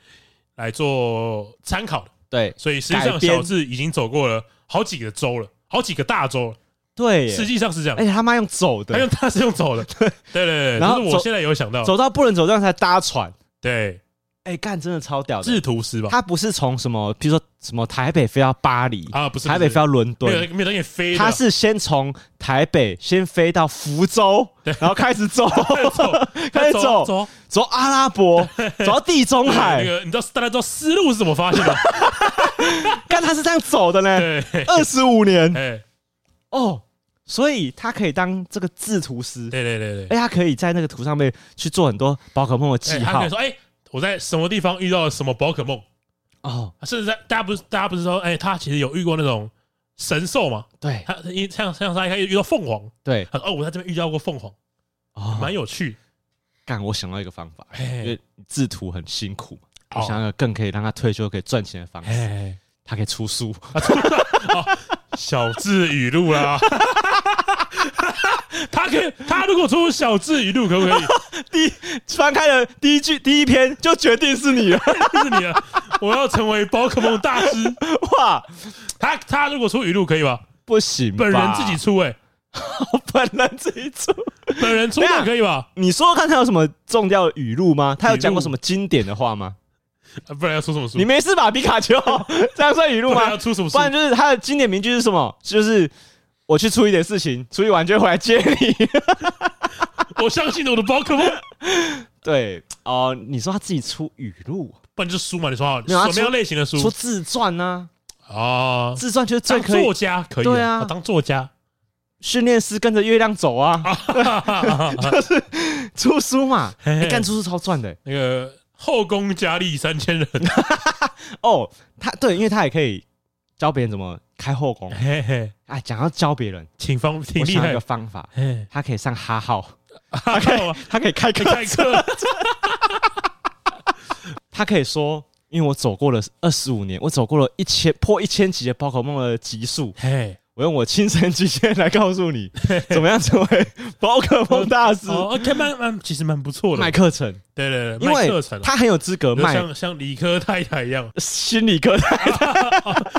来做参考的。对，所以实际上小智已经走过了好几个州了，好几个大州了。对，实际上是这样。而且他妈用走的，他用他是用走的。<laughs> 对对对对。然后我现在有想到，走到不能走这样才搭船。对。哎，干真的超屌的，制图师吧？他不是从什么，比如说什么台北飞到巴黎啊，不是台北飞到伦敦，没有没有东西飞。他是先从台北先飞到福州，然后开始走，开始走，<laughs> 走走阿拉伯，走到地中海。那个你知道大家知道丝路是怎么发现的？<laughs> 干他是这样走的呢？二十五年。哎，哦，所以他可以当这个制图师。对对对对，哎，他可以在那个图上面去做很多宝可梦的记号。说，哎。我在什么地方遇到了什么宝可梦？哦，甚至在大家不是大家不是说，哎，他其实有遇过那种神兽嘛？对，他因像像他一开始遇到凤凰，对，哦，我在这边遇到过凤凰，哦，蛮有趣。干，我想到一个方法，因为制图很辛苦，我想到一个更可以让他退休可以赚钱的方式，他可以出书，<laughs> 小智语录啦。<laughs> 他可以，他如果出小智语录，可不可以？<laughs> 第一翻开了第一句第一篇，就决定是你了，是你了。我要成为宝可梦大师 <laughs> 哇！他他如果出语录可以吗？不行，本人自己出哎，本人自己出，本人出可以吧？你说看他有什么重要的语录吗？他有讲过什么经典的话吗？不然要出什么书？你没事吧，皮卡丘？<laughs> 这样算语录吗？要出什么书？不然就是他的经典名句是什么？就是。我去处理点事情，处理完就会回来接你。<laughs> 我相信我的宝可梦。<laughs> 对哦，你说他自己出语录，不然就是书嘛？你说好，什么样类型的书？出自传呢？啊，自传就是最作家可以。对啊，当作家，训练师跟着月亮走啊，就是出书嘛。你干出书超赚的，那个后宫佳丽三千人。<laughs> 哦，他对，因为他也可以。教别人怎么开后宫？嘿嘿，哎，讲要教别人，挺方挺厉害一个方法。他可以上哈号，<laughs> 他可以，他可以开课课。<laughs> 他可以说，因为我走过了二十五年，我走过了一千破一千级的宝可梦的级数。嘿，我用我亲身经验来告诉你，<laughs> 怎么样成为宝可梦大师。OK，蛮蛮，其实蛮不错的。卖课程，对对对，卖课程，他很有资格卖，像像理科太太一样，心理科太太。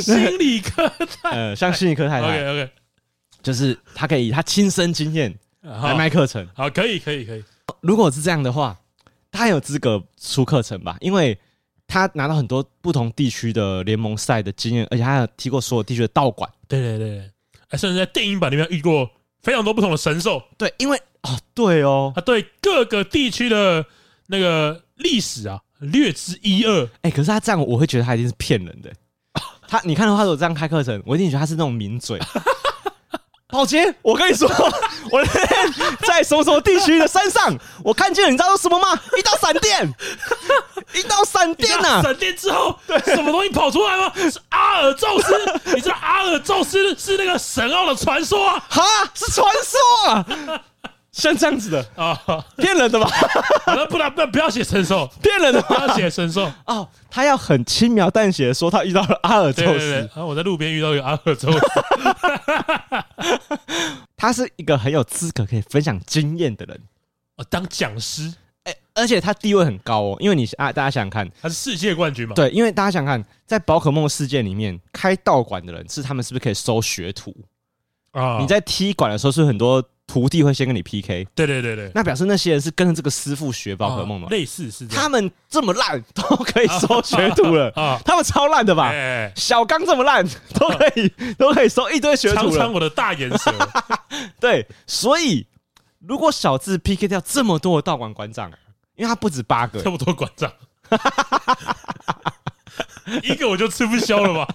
心理科太呃，像心理科太太，OK OK，就是他可以以他亲身经验来卖课程，好，可以可以可以。如果是这样的话，他有资格出课程吧？因为他拿到很多不同地区的联盟赛的经验，而且他有踢过所有地区的道馆。对对对，甚至在电影版里面遇过非常多不同的神兽。对，因为哦，对哦，他对各个地区的那个历史啊。略知一二，哎，可是他这样，我会觉得他一定是骗人的。他，你看到他如果这样开课程，我一定觉得他是那种名嘴。宝杰，我跟你说，<laughs> 我那天在什么什么地区的山上，我看见了，你知道是什么吗？一道闪电，<laughs> 一道闪电呐！闪电之后，对，什么东西跑出来吗？是阿尔宙斯。<laughs> 你知道阿尔宙斯是那个神奥的传说啊？哈，是传说啊。像这样子的啊，骗人的吧？那不然不不要写神兽，骗人的不要写神兽哦。他要很轻描淡写的说他遇到了阿尔宙斯，然后我在路边遇到一个阿尔宙斯，<laughs> 他是一个很有资格可以分享经验的人哦，当讲师，哎，而且他地位很高哦，因为你啊，大家想想看，他是世界冠军嘛？对，因为大家想看，在宝可梦世界里面开道馆的人是他们是不是可以收学徒啊？你在踢馆的时候是很多。徒弟会先跟你 PK，对对对对，那表示那些人是跟着这个师傅学宝可梦嘛？类似是他们这么烂都可以收学徒了。<laughs> 啊！他们超烂的吧？小刚这么烂都可以都可以收一堆学徒了。尝尝我的大眼蛇，<laughs> 对，所以如果小智 PK 掉这么多的道馆馆长，因为他不止八个，这么多馆长，<laughs> 一个我就吃不消了吧？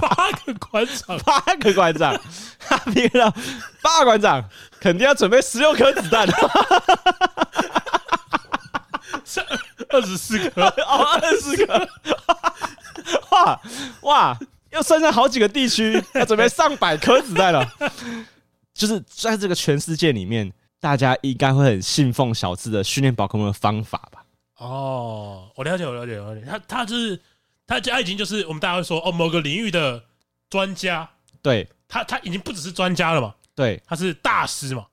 八个馆长，八个馆长，他 PK 掉八个馆长。肯定要准备十六颗子弹，<laughs> 是二十四颗 <laughs> 哦，二十四颗，哇哇，又剩下好几个地区，要准备上百颗子弹了。就是在这个全世界里面，大家应该会很信奉小智的训练宝可梦的方法吧？哦，我了解，我了解，我了解。他他就是他家已经就是我们大家会说哦，某个领域的专家，对。他他已经不只是专家了嘛，对，他是大师嘛，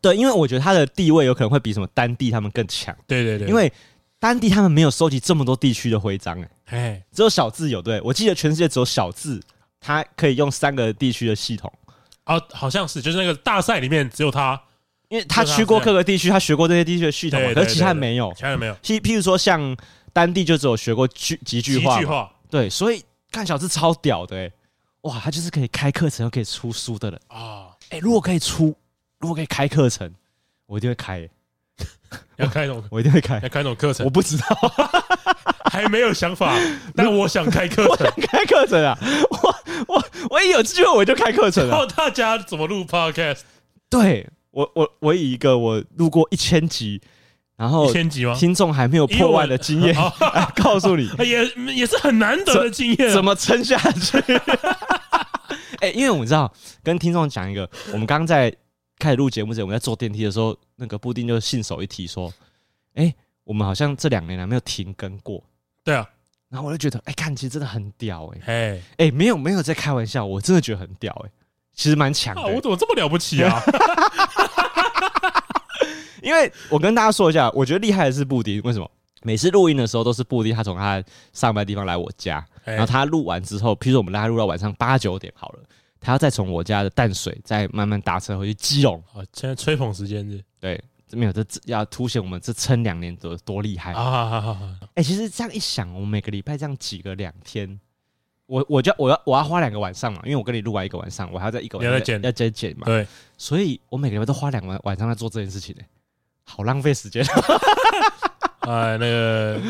对，因为我觉得他的地位有可能会比什么丹帝他们更强，对对对，因为丹帝他们没有收集这么多地区的徽章，哎，只有小智有，对，我记得全世界只有小智，他可以用三个地区的系统，哦，好像是，就是那个大赛里面只有他。因为他去过各个地区，他学过这些地区的系统，而其他人没有，其他人没有。譬譬如说，像丹帝就只有学过句几句话，对，所以干小智超屌的，哎，哇，他就是可以开课程又可以出书的人。啊，哎，如果可以出，如果可以开课程，我一定会开，<laughs> 要开那种，<laughs> 我一定会开，要开那种课程，我不知道，<laughs> 还没有想法，但我想开课程，开课程啊，我我我一有机会我就开课程，然后大家怎么录 podcast？对。我我我以一个我录过一千集，然后听众还没有破万的经验来 <laughs> 告诉你，<laughs> 也也是很难得的经验，怎么撑下去？<laughs> 哎、欸，因为我们知道跟听众讲一个，我们刚刚在开始录节目之前，我们在坐电梯的时候，那个布丁就信手一提说：“哎、欸，我们好像这两年来没有停更过。”对啊，然后我就觉得，哎、欸，看其实真的很屌、欸，哎，哎，哎，没有没有在开玩笑，我真的觉得很屌、欸，哎。其实蛮强的、我怎么这么了不起啊？因为我跟大家说一下，我觉得厉害的是布丁。为什么？每次录音的时候都是布丁，他从他上班的地方来我家，然后他录完之后，譬如说我们拉他录到晚上八九点好了，他要再从我家的淡水再慢慢打车回去基隆。啊，现在吹捧时间是？对，没有这要凸显我们这撑两年多多厉害啊！哎，其实这样一想，我们每个礼拜这样挤个两天。我我就我要我要花两个晚上嘛，因为我跟你录完一个晚上，我还要再一个晚上要剪要再剪嘛。对，所以我每个礼拜都花两个晚晚上在做这件事情呢、欸，好浪费时间。<laughs> 哎，那个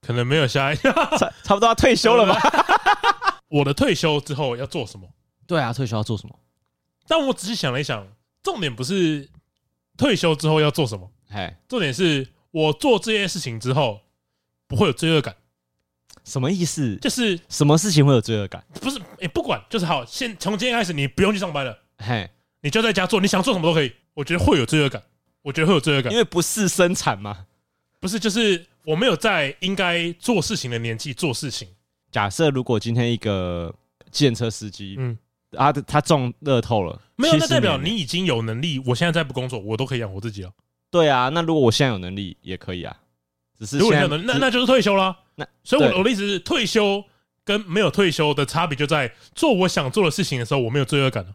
可能没有下一差差不多要退休了吧？<laughs> 我的退休之后要做什么？对啊，退休要做什么？但我仔细想了一想，重点不是退休之后要做什么，哎，重点是我做这些事情之后不会有罪恶感。什么意思？就是什么事情会有罪恶感？不是，也、欸、不管，就是好。现从今天开始，你不用去上班了，嘿，你就在家做，你想做什么都可以。我觉得会有罪恶感，我觉得会有罪恶感，因为不是生产嘛？不是，就是我没有在应该做事情的年纪做事情。假设如果今天一个计程车司机，嗯，啊，他中乐透了，没有，那代表你已经有能力。我现在再不工作，我都可以养活自己了。对啊，那如果我现在有能力，也可以啊。只是如果有能，那那就是退休了。那所以我我的意思是，退休跟没有退休的差别就在做我想做的事情的时候，我没有罪恶感了。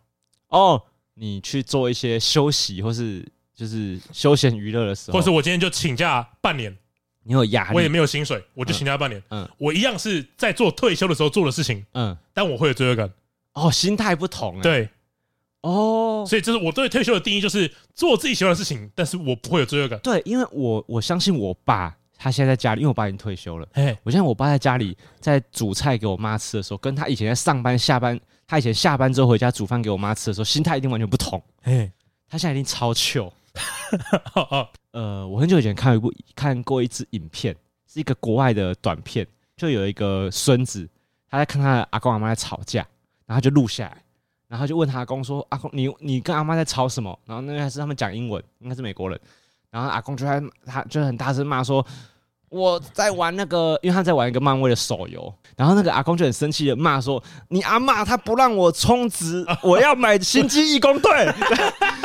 哦，你去做一些休息或是就是休闲娱乐的时候，或是我今天就请假半年，你有压力，我也没有薪水，我就请假半年。嗯，我一样是在做退休的时候做的事情。嗯，但我会有罪恶感。哦，心态不同。对。哦，所以就是我对退休的定义，就是做自己喜欢的事情，但是我不会有罪恶感。对，因为我我相信我爸。他现在在家里，因为我爸已经退休了。嘿，我现在我爸在家里在煮菜给我妈吃的时候，跟他以前在上班下班，他以前下班之后回家煮饭给我妈吃的时候，心态一定完全不同。嘿，他现在一定超糗。<laughs> 呃，我很久以前看一部看过一支影片，是一个国外的短片，就有一个孙子他在看他的阿公阿妈在吵架，然后就录下来，然后就问他阿公说：“阿公，你你跟阿妈在吵什么？”然后那个还是他们讲英文，应该是美国人。然后阿公就在他就很大声骂说。我在玩那个，因为他在玩一个漫威的手游，然后那个阿公就很生气的骂说：“你阿嬷她不让我充值，我要买星际义工队。” <laughs>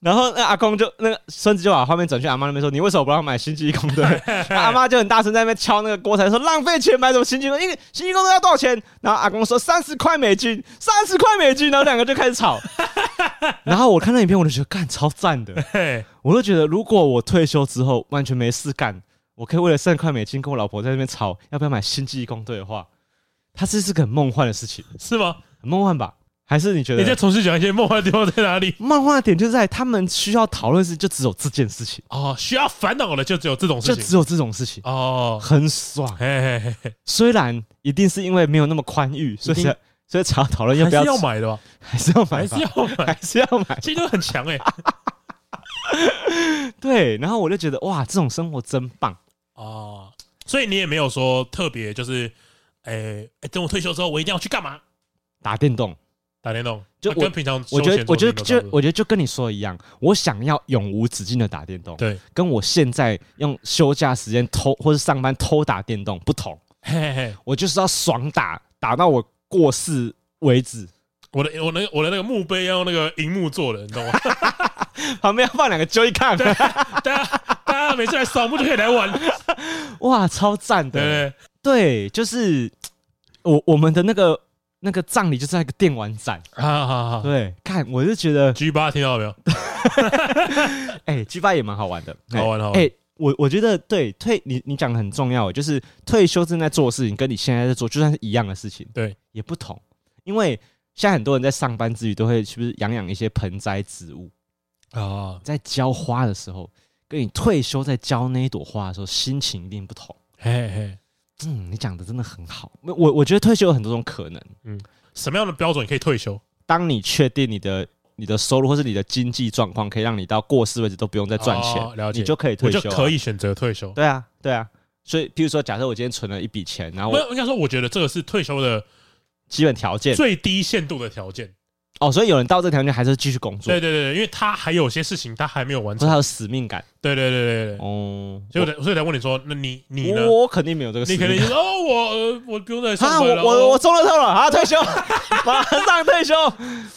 然后那阿公就那个孙子就把画面转去阿妈那边说：“你为什么不让买星际义工队？” <laughs> 阿妈就很大声在那边敲那个锅台说：“浪费钱买什么星际义工？因为星际义工队要多少钱？”然后阿公说：“三十块美金，三十块美金。”然后两个就开始吵。<laughs> 然后我看那影片，我就觉得干超赞的，我就觉得如果我退休之后完全没事干。我可以为了三十块美金跟我老婆在那边吵要不要买星际义工队的话，它这是个很梦幻的事情，是吗？很梦幻吧？还是你觉得？你再重新讲一些梦幻的地方在哪里？梦幻的点就在他们需要讨论是就只有这件事情哦，需要烦恼的就只有这种事情，就只有这种事情哦，很爽。嘿嘿嘿，虽然一定是因为没有那么宽裕，所以所以才要讨论要不要要买的吧？还是要买？还是要买？还是要买？其实都很强哎。<laughs> 对，然后我就觉得哇，这种生活真棒。哦，所以你也没有说特别，就是，诶，等我退休之后，我一定要去干嘛？打电动，打电动，就跟平常我觉得，我觉得就我觉得就跟你说的一样，我想要永无止境的打电动，对，跟我现在用休假时间偷或是上班偷打电动不同，嘿嘿嘿，我就是要爽打，打到我过世为止。我的我那我的那个墓碑要用那个荧幕做的，你懂吗？<laughs> 旁边要放两个 Joy-Con，大家大家每次来扫墓就可以来玩，<laughs> 哇，超赞的！对，对，对，就是我我们的那个那个葬礼就是那个电玩展，好对，看我就觉得 G 八听到了没有？<laughs> 哎、欸、，G 八也蛮好玩的，好玩好玩。哎、欸，我我觉得对退你你讲的很重要，就是退休正在做的事情，跟你现在在做就算是一样的事情，对，也不同，因为。现在很多人在上班之余都会是不是养养一些盆栽植物啊？在浇花的时候，跟你退休在浇那一朵花的时候，心情一定不同。嘿嘿，嗯，你讲的真的很好。我我觉得退休有很多种可能。嗯，什么样的标准可以退休？当你确定你的你的收入或是你的经济状况可以让你到过世为止都不用再赚钱，哦，了解，你就可以退休，就可以选择退休。对啊，对啊。所以，譬如说，假设我今天存了一笔钱，然后我应该说，我觉得这个是退休的。基本条件，最低限度的条件哦，所以有人到这条件还是继续工作。对对对，因为他还有些事情他还没有完成，他有使命感。对对对对对，哦，所以我所以才问你说，那你你呢？我肯定没有这个，你肯定哦，我我不用再上班了，我我中了套了啊，退休，马上退休，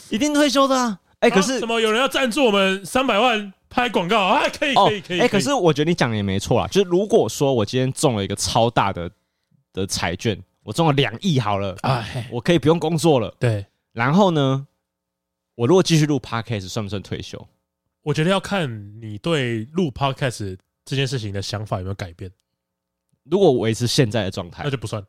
一定退休的啊！哎，可是什么？有人要赞助我们三百万拍广告啊？可以可以可以。哎，可是我觉得你讲的也没错啦，就是如果说我今天中了一个超大的的彩券。我中了两亿，好了哎，我可以不用工作了。对，然后呢，我如果继续录 podcast，算不算退休？我觉得要看你对录 podcast 这件事情的想法有没有改变。如果维持现在的状态，那就不算。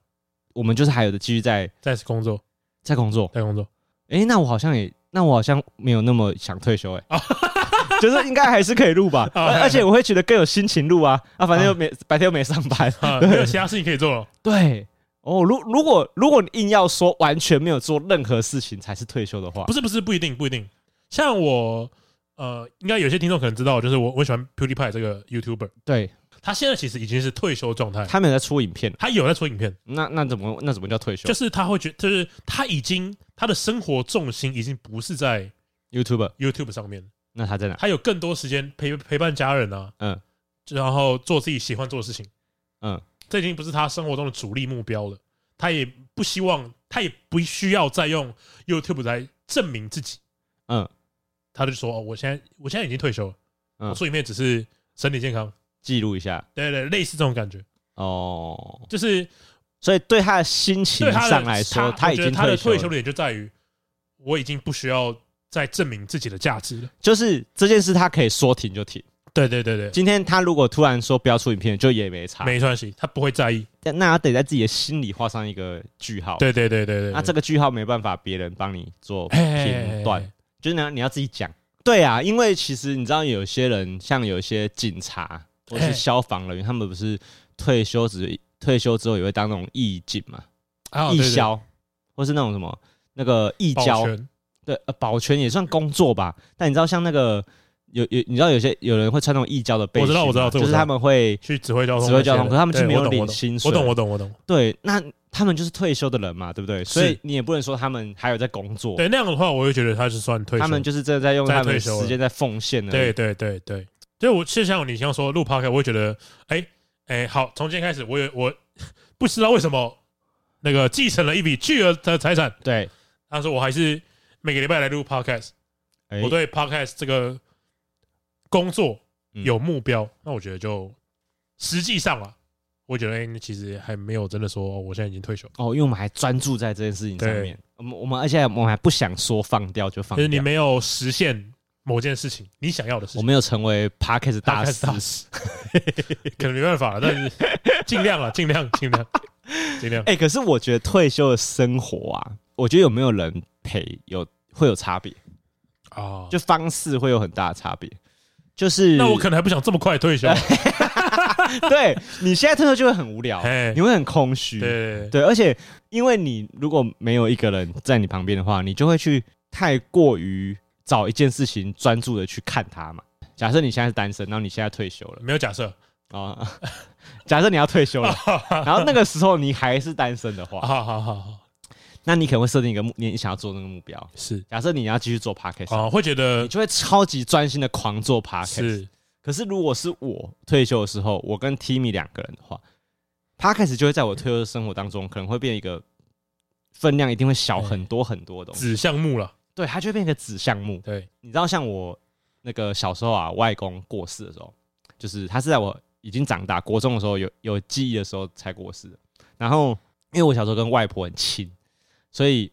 我们就是还有的继续在在工作，在工作，在工作。哎，那我好像也，那我好像没有那么想退休哎，<laughs> 就是应该还是可以录吧。<laughs> 而且我会觉得更有心情录啊啊，反正又没白天又没上班，没有其他事情可以做了。<laughs> 对。哦，如如果如果你硬要说完全没有做任何事情才是退休的话，不是不是不一定不一定。像我呃，应该有些听众可能知道，就是我我喜欢 PewDiePie 这个 YouTuber，对，他现在其实已经是退休状态，他没有在出影片，他有在出影片，那那怎么那怎么叫退休？就是他会觉得，就是他已经他的生活重心已经不是在 YouTube YouTube 上面，那他在哪？他有更多时间陪陪伴家人啊，嗯，然后做自己喜欢做的事情，嗯。这已经不是他生活中的主力目标了，他也不希望，他也不需要再用 YouTube 来证明自己。嗯，他就说：“哦，我现在我现在已经退休了，嗯，我做影片只是身体健康，记录一下。”对对，类似这种感觉。哦，就是，所以对他的心情上来说，他已经他的退休的点就在于，我已经不需要再证明自己的价值了。就是这件事，他可以说停就停。对对对对，今天他如果突然说不要出影片，就也没差，没关系，他不会在意。那他得在自己的心里画上一个句号。对对对对对，那这个句号没办法别人帮你做评断，就是你要你要自己讲。对啊，因为其实你知道，有些人像有些警察或是消防人员，他们不是退休只退休之后也会当那种义警嘛，义消，或是那种什么那个义交，对，呃，保全也算工作吧。但你知道，像那个。有有，你知道有些有人会穿那种义交的背心，我知道我知道，就是他们会去指挥交通，指挥交通，可是他们就没有领薪水。我懂我懂我懂。对，那他们就是退休的人嘛，对不对？所以你也不能说他们还有在工作。对，那样的话，我就觉得他是算退休。他们就是真的在用他们时间在奉献的。对对对对，就我就像你刚说录 podcast，我会觉得，哎哎，好，从今天开始，我有我不知道为什么那个继承了一笔巨额的财产。对，但是我还是每个礼拜来录 podcast。我对 podcast 这个。工作有目标，嗯、那我觉得就实际上啊，我觉得、欸、其实还没有真的说我现在已经退休哦，因为我们还专注在这件事情上面。我们我们而且我们还不想说放掉就放掉。就是你没有实现某件事情，你想要的事情，我没有成为 Podcast 大师，<laughs> 可能没办法了，但是 <laughs> 尽量啊，尽量尽量尽量。哎、欸，可是我觉得退休的生活啊，我觉得有没有人陪有会有差别啊，哦、就方式会有很大的差别。就是，那我可能还不想这么快退休。<laughs> 对，你现在退休就会很无聊，你会很空虚。对对，而且因为你如果没有一个人在你旁边的话，你就会去太过于找一件事情专注的去看它嘛。假设你现在是单身，然后你现在退休了，没有假设啊。<laughs> 假设你要退休了，<laughs> 然后那个时候你还是单身的话，好好好好。那你可能会设定一个目，你想要做那个目标是。假设你要继续做 podcast 啊，会觉得你就会超级专心的狂做 podcast 是。可是如果是我退休的时候，我跟 Timmy 两个人的话，podcast 就会在我退休的生活当中可能会变一个分量一定会小很多很多的东西。子项目了，对，它就会变成一个子项目。对，你知道，像我那个小时候啊，外公过世的时候，就是他是在我已经长大国中的时候有有记忆的时候才过世的。然后，因为我小时候跟外婆很亲，所以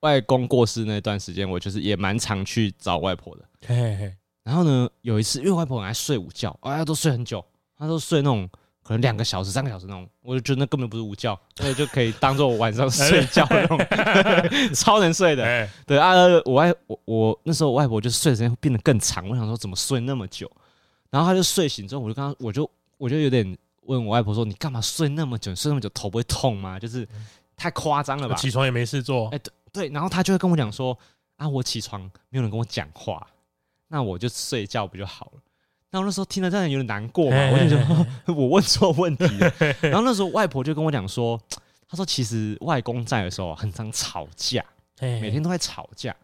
外公过世那段时间，我就是也蛮常去找外婆的。嘿嘿嘿。然后呢，有一次，因为外婆很爱睡午觉，哎呀，都睡很久，她都睡那种可能两个小时、三个小时那种，我就觉得那根本不是午觉，所以就可以当做我晚上睡觉那种，<laughs> 超能睡的。对啊，我外我我那时候我外婆就睡的时间会变得更长，我想说怎么睡那么久，然后她就睡醒之后，我就跟她，我就我就有点问我外婆说：“你干嘛睡那么久？睡那么久头不会痛吗？就是太夸张了吧？”起床也没事做。哎，对对，然后他就会跟我讲说：“啊，我起床没有人跟我讲话。”那我就睡觉不就好了？那我那时候听了，真的有点难过嘛。我就觉得 <laughs> 我问错问题了。然后那时候外婆就跟我讲说，她说其实外公在的时候很常吵架，每天都在吵架。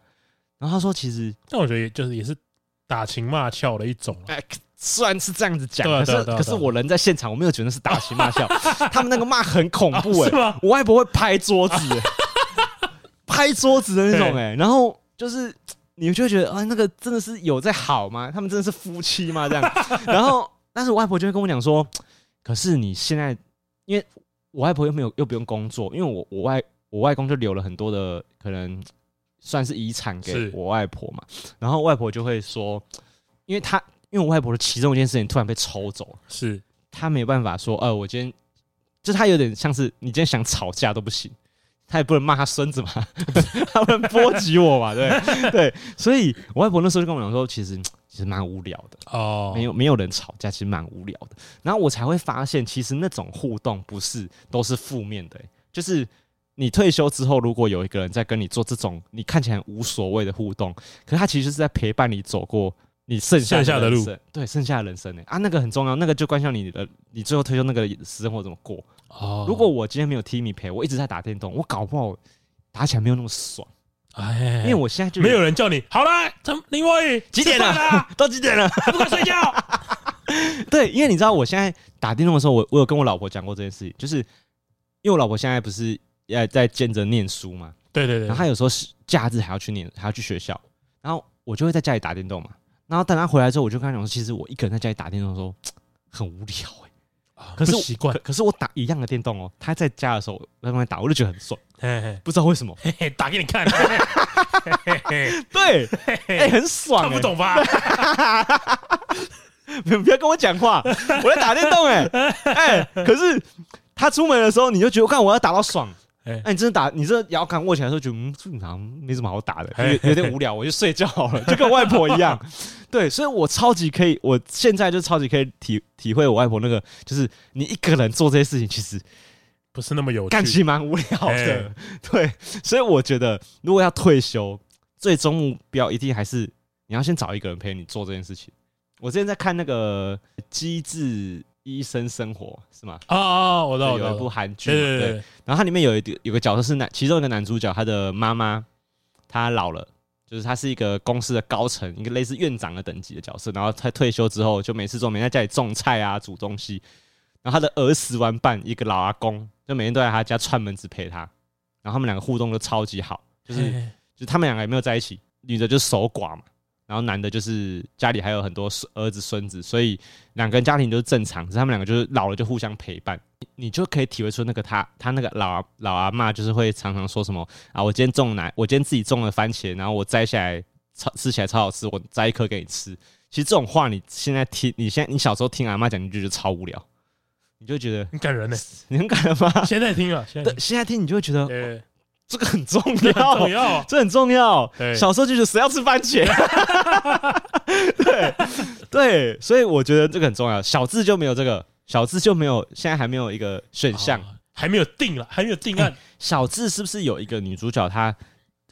然后她说其实，但我觉得就是也是打情骂俏的一种。哎，虽然是这样子讲，可是可是我人在现场，我没有觉得是打情骂俏。<laughs> 他们那个骂很恐怖哎，我外婆会拍桌子，<laughs> 拍桌子的那种哎。然后就是。你就会觉得啊，那个真的是有在好吗？他们真的是夫妻吗？这样，<laughs> 然后，但是我外婆就会跟我讲说，可是你现在，因为我外婆又没有又不用工作，因为我我外我外公就留了很多的可能算是遗产给我外婆嘛，然后外婆就会说，因为他因为我外婆的其中一件事情突然被抽走了，是。她没办法说，呃，我今天就她有点像是你今天想吵架都不行。她也不能骂她孙子嘛，<laughs> 他不能波及我嘛，对。<laughs> 对，所以我外婆那时候就跟我讲说，其实其实蛮无聊的。哦，没有没有人吵架，其实蛮无聊的。然后我才会发现，其实那种互动不是都是负面的，就是你退休之后，如果有一个人在跟你做这种你看起来无所谓的互动，可是他其实是在陪伴你走过你剩下剩下的路，对，剩下的人生呢啊，那个很重要，那个就关系你的你最后退休那个生活怎么过。哦，如果我今天没有 Timmy 陪我，一直在打电动，我搞不好打起来没有那么爽。哎，因为我现在就没有人叫你好了，陈林沃宇几点了？<laughs> 都几点了？<laughs> 不快睡觉。<laughs> 对，因为你知道我现在打电动的时候，我我有跟我老婆讲过这件事情，就是因为我老婆现在不是要在兼着念书嘛？对对对。然后她有时候是假日还要去念，还要去学校，然后我就会在家里打电动嘛。然后等他回来之后，我就跟他讲说，其实我一个人在家里打电动的时候很无聊哎。可是习惯，可是我打一样的电动哦，他在家的时候在那边打，我就觉得很爽，不知道为什么，嘿打给你看，<laughs> 对，哎，很爽，看不懂吧？<laughs> 不要跟我讲话，我在打电动，哎，<laughs> 哎，可是他出门的时候，你就觉得，我看我要打到爽。哎，欸、你真的打，你这摇杆握起来的时候，觉得嗯，这好像没什么好打的，有 <laughs> 有点无聊，我就睡觉好了，就跟外婆一样。对，所以我超级可以，我现在就超级可以体体会我外婆那个，就是你一个人做这些事情，其实不是那么有趣，干起蛮无聊的。欸、<laughs> 对，所以我觉得如果要退休，最终目标一定还是你要先找一个人陪你做这件事情。我之前在看那个《机智医生生活》，是吗？哦哦，我知道，有一部韩剧，对。然后它里面有一个有个角色是男，其中一个男主角，他的妈妈他老了，就是他是一个公司的高层，一个类似院长的等级的角色。然后他退休之后，就每次做，每天在家里种菜啊，煮东西。然后他的儿时玩伴，一个老阿公，就每天都在他家串门子陪他。然后他们两个互动都超级好，就是 <laughs> 就他们两个也没有在一起，女的就守寡嘛。然后男的就是家里还有很多儿子孙子，所以两个人家庭都是正常，他们两个就是老了就互相陪伴，你就可以体会出那个他他那个老阿老阿妈就是会常常说什么啊，我今天种奶，我今天自己种了番茄，然后我摘下来超吃起来超好吃，我摘一颗给你吃。其实这种话你现在听，你现在你小时候听阿妈讲，你就觉得超无聊，你就觉得很感人呢，你很感人吗？现在听啊，现在听，现在听你就会觉得。欸这个很重要，<laughs> 重要，这很重要。小时候就觉得谁要吃番茄？<laughs> 对对，所以我觉得这个很重要。小智就没有这个，小智就没有，现在还没有一个选项，还没有定了，还没有定案。小智是不是有一个女主角？她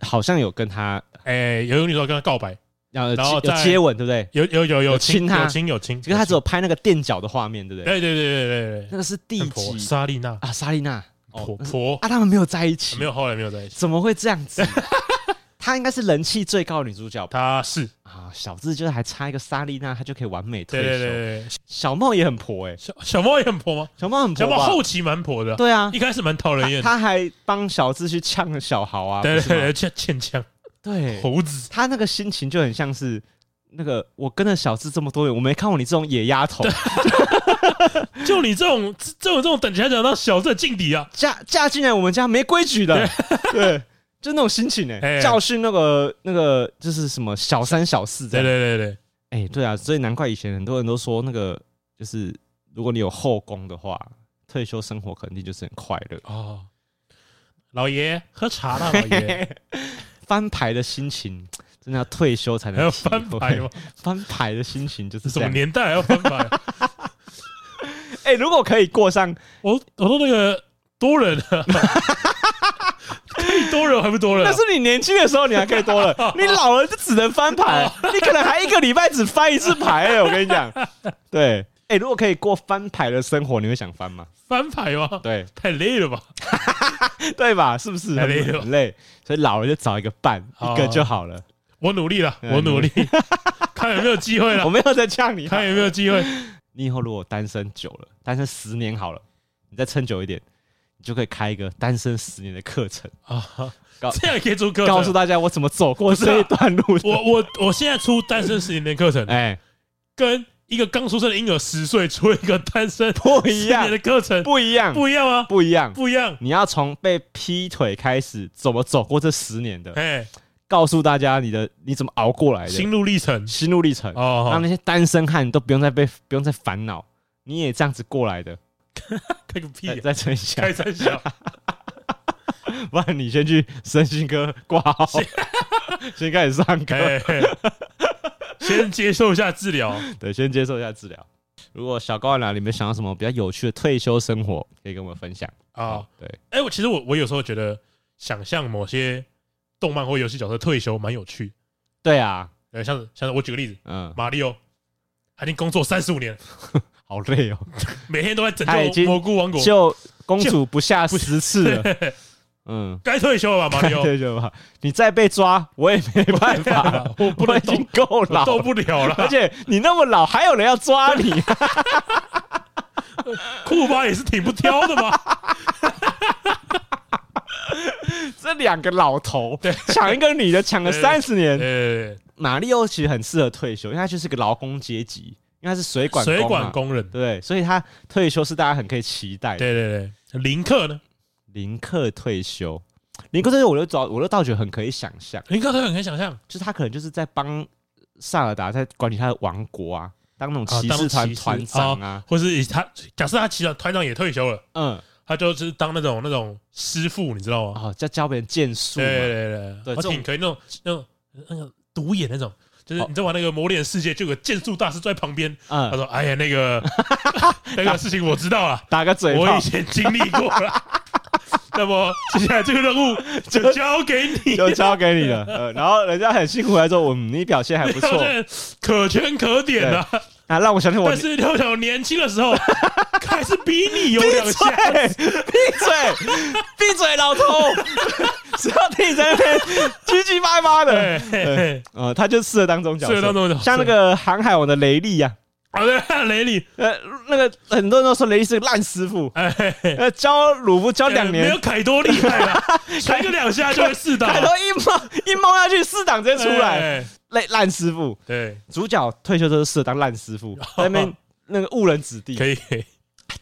好像有跟他，哎，有一个女主角跟他告白，然后有接吻，对不对？有有有有亲他，有亲有亲，因为他只有拍那个垫脚的画面，对不对？对对对对对对，那个是第几？莎莉娜啊，莎莉娜。婆婆啊，他们没有在一起，没有，后来没有在一起，怎么会这样子？<laughs> 她应该是人气最高的女主角。她是啊，小智就是还差一个莎莉娜，她就可以完美退休。对对对对，小茂也很婆哎，小小茂也很婆吗？小茂很婆，小茂后期蛮婆的。对啊，一开始蛮讨人厌。他还帮小智去呛小豪啊，对对对，欠欠呛。对，猴子，他那个心情就很像是那个我跟着小智这么多年，我没看过你这种野丫头。<laughs> 就你这种这种这种等级还讲到小智的劲敌啊？嫁嫁进来我们家没规矩的，<laughs> 对，就那种心情哎、欸，教训那个那个就是什么小三小四这样。对对对对，哎、欸，对啊，所以难怪以前很多人都说那个就是如果你有后宫的话，退休生活肯定就是很快乐哦。老爷喝茶了，老爷 <laughs> 翻牌的心情真的要退休才能还要翻牌吗？<laughs> 翻牌的心情就是什么年代还要翻牌？<laughs> 哎、欸，如果可以过上我，我说那个多人，可以多人还不多人？但是你年轻的时候你还可以多人，<laughs> 你老了就只能翻牌，你可能还一个礼拜只翻一次牌、欸。我跟你讲，对，哎、欸，如果可以过翻牌的生活，你会想翻吗？翻牌吗？对，太累了吧？对吧？是不是太累了？很累，所以老了就找一个伴，一个就好了。我努力了，我努力，<laughs> 看有没有机会了。<laughs> 我没有在呛你，看有没有机会。你以后如果单身久了，单身十年好了，你再撑久一点，你就可以开一个单身十年的课程啊！这样也可以出课程，告诉大家我怎么走过这一段路。我我我现在出单身十年的课程，哎，跟一个刚出生的婴儿十岁出一个单身不一样的课程，不一样，不一样吗？不一样，不一样。你要从被劈腿开始，怎么走过这十年的？哎。告诉大家你的你怎么熬过来的。心路历程，心路历程。哦，让那些单身汉都不用再被不用再烦恼，你也这样子过来的，<laughs> 开个屁！再撑一下，开三小，<laughs> 不然你先去身心科挂号，<laughs> 先开始上课，先接受一下治疗，对，先接受一下治疗。如果小高啊，你们想要什么比较有趣的退休生活，可以跟我们分享。啊？对，哎，我其实我我有时候觉得想象某些。动漫或游戏角色退休蛮有趣，对啊，呃，像是像是我举个例子，嗯，马里奥，他已经工作三十五年，<laughs> 好累哦，<laughs> 每天都在拯救蘑菇王国，救公主不下十次了，<laughs> 嗯，该退休了吧，马里奥，退休吧，你再被抓，我也没办法，我不能已经够老，受不了了，而且你那么老，还有人要抓你，库巴也是挺不挑的嘛。这两个老头抢一个女的，抢了三十年。马里奥其实很适合退休，因为他就是个劳工阶级，因为他是水管水管工人，对，所以他退休是大家很可以期待的。对对对，林克呢？林克退休，林克退休，我就早，我就倒觉得很可以想象。林克退休很可以想象，就是他可能就是在帮萨尔达在管理他的王国啊，当那种骑士团团长啊，或是他假设他骑士团长也退休了，嗯。他就是当那种那种师傅，你知道吗？啊，教教别人剑术。对对对对，而且可以那种那种那个独眼那种，就是你在玩那个魔脸世界，就有个剑术大师在旁边。他说：“哎呀，那个 <laughs> 那个事情我知道了，打个嘴，我以前经历过了。那么接下来这个任务就交给你，就交给你了。呃，然后人家很辛苦来说，嗯，你表现还不错，<laughs> 可圈可点啊。啊，让我想起我，但是六小年轻的时候。”还是比你有两下，闭嘴，闭嘴，老头，<laughs> 只要听你在那边唧唧巴巴的，呃，他就适合当中角色，像那个航海王的雷利呀，啊，对，<laughs> 雷利，呃，那个很多人都说雷利是个烂师傅，呃，教鲁夫教两年，没有凯多厉害了，开个两下就会四档，凯多一猫一猫下去四档直接出来，烂烂师傅，对，主角退休都是适合当烂师傅，在那边那个误人子弟，可以。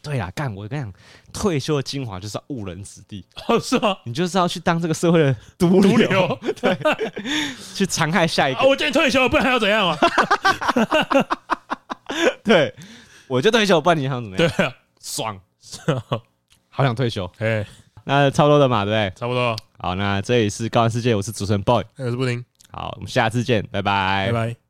对啦，干！我跟你讲，退休的精华就是要误人子弟，哦，是吗？你就是要去当这个社会的毒毒瘤，对，去残害下一个。我今天退休，不然还要怎样啊？<laughs> 对，我就退休，不然你想怎么样？对啊，爽，<laughs> 好想退休。哎，那差不多的嘛，对不对？差不多。好，那这里是高玩世界，我是主持人 boy，我是布丁。好，我们下次见，拜拜，拜拜。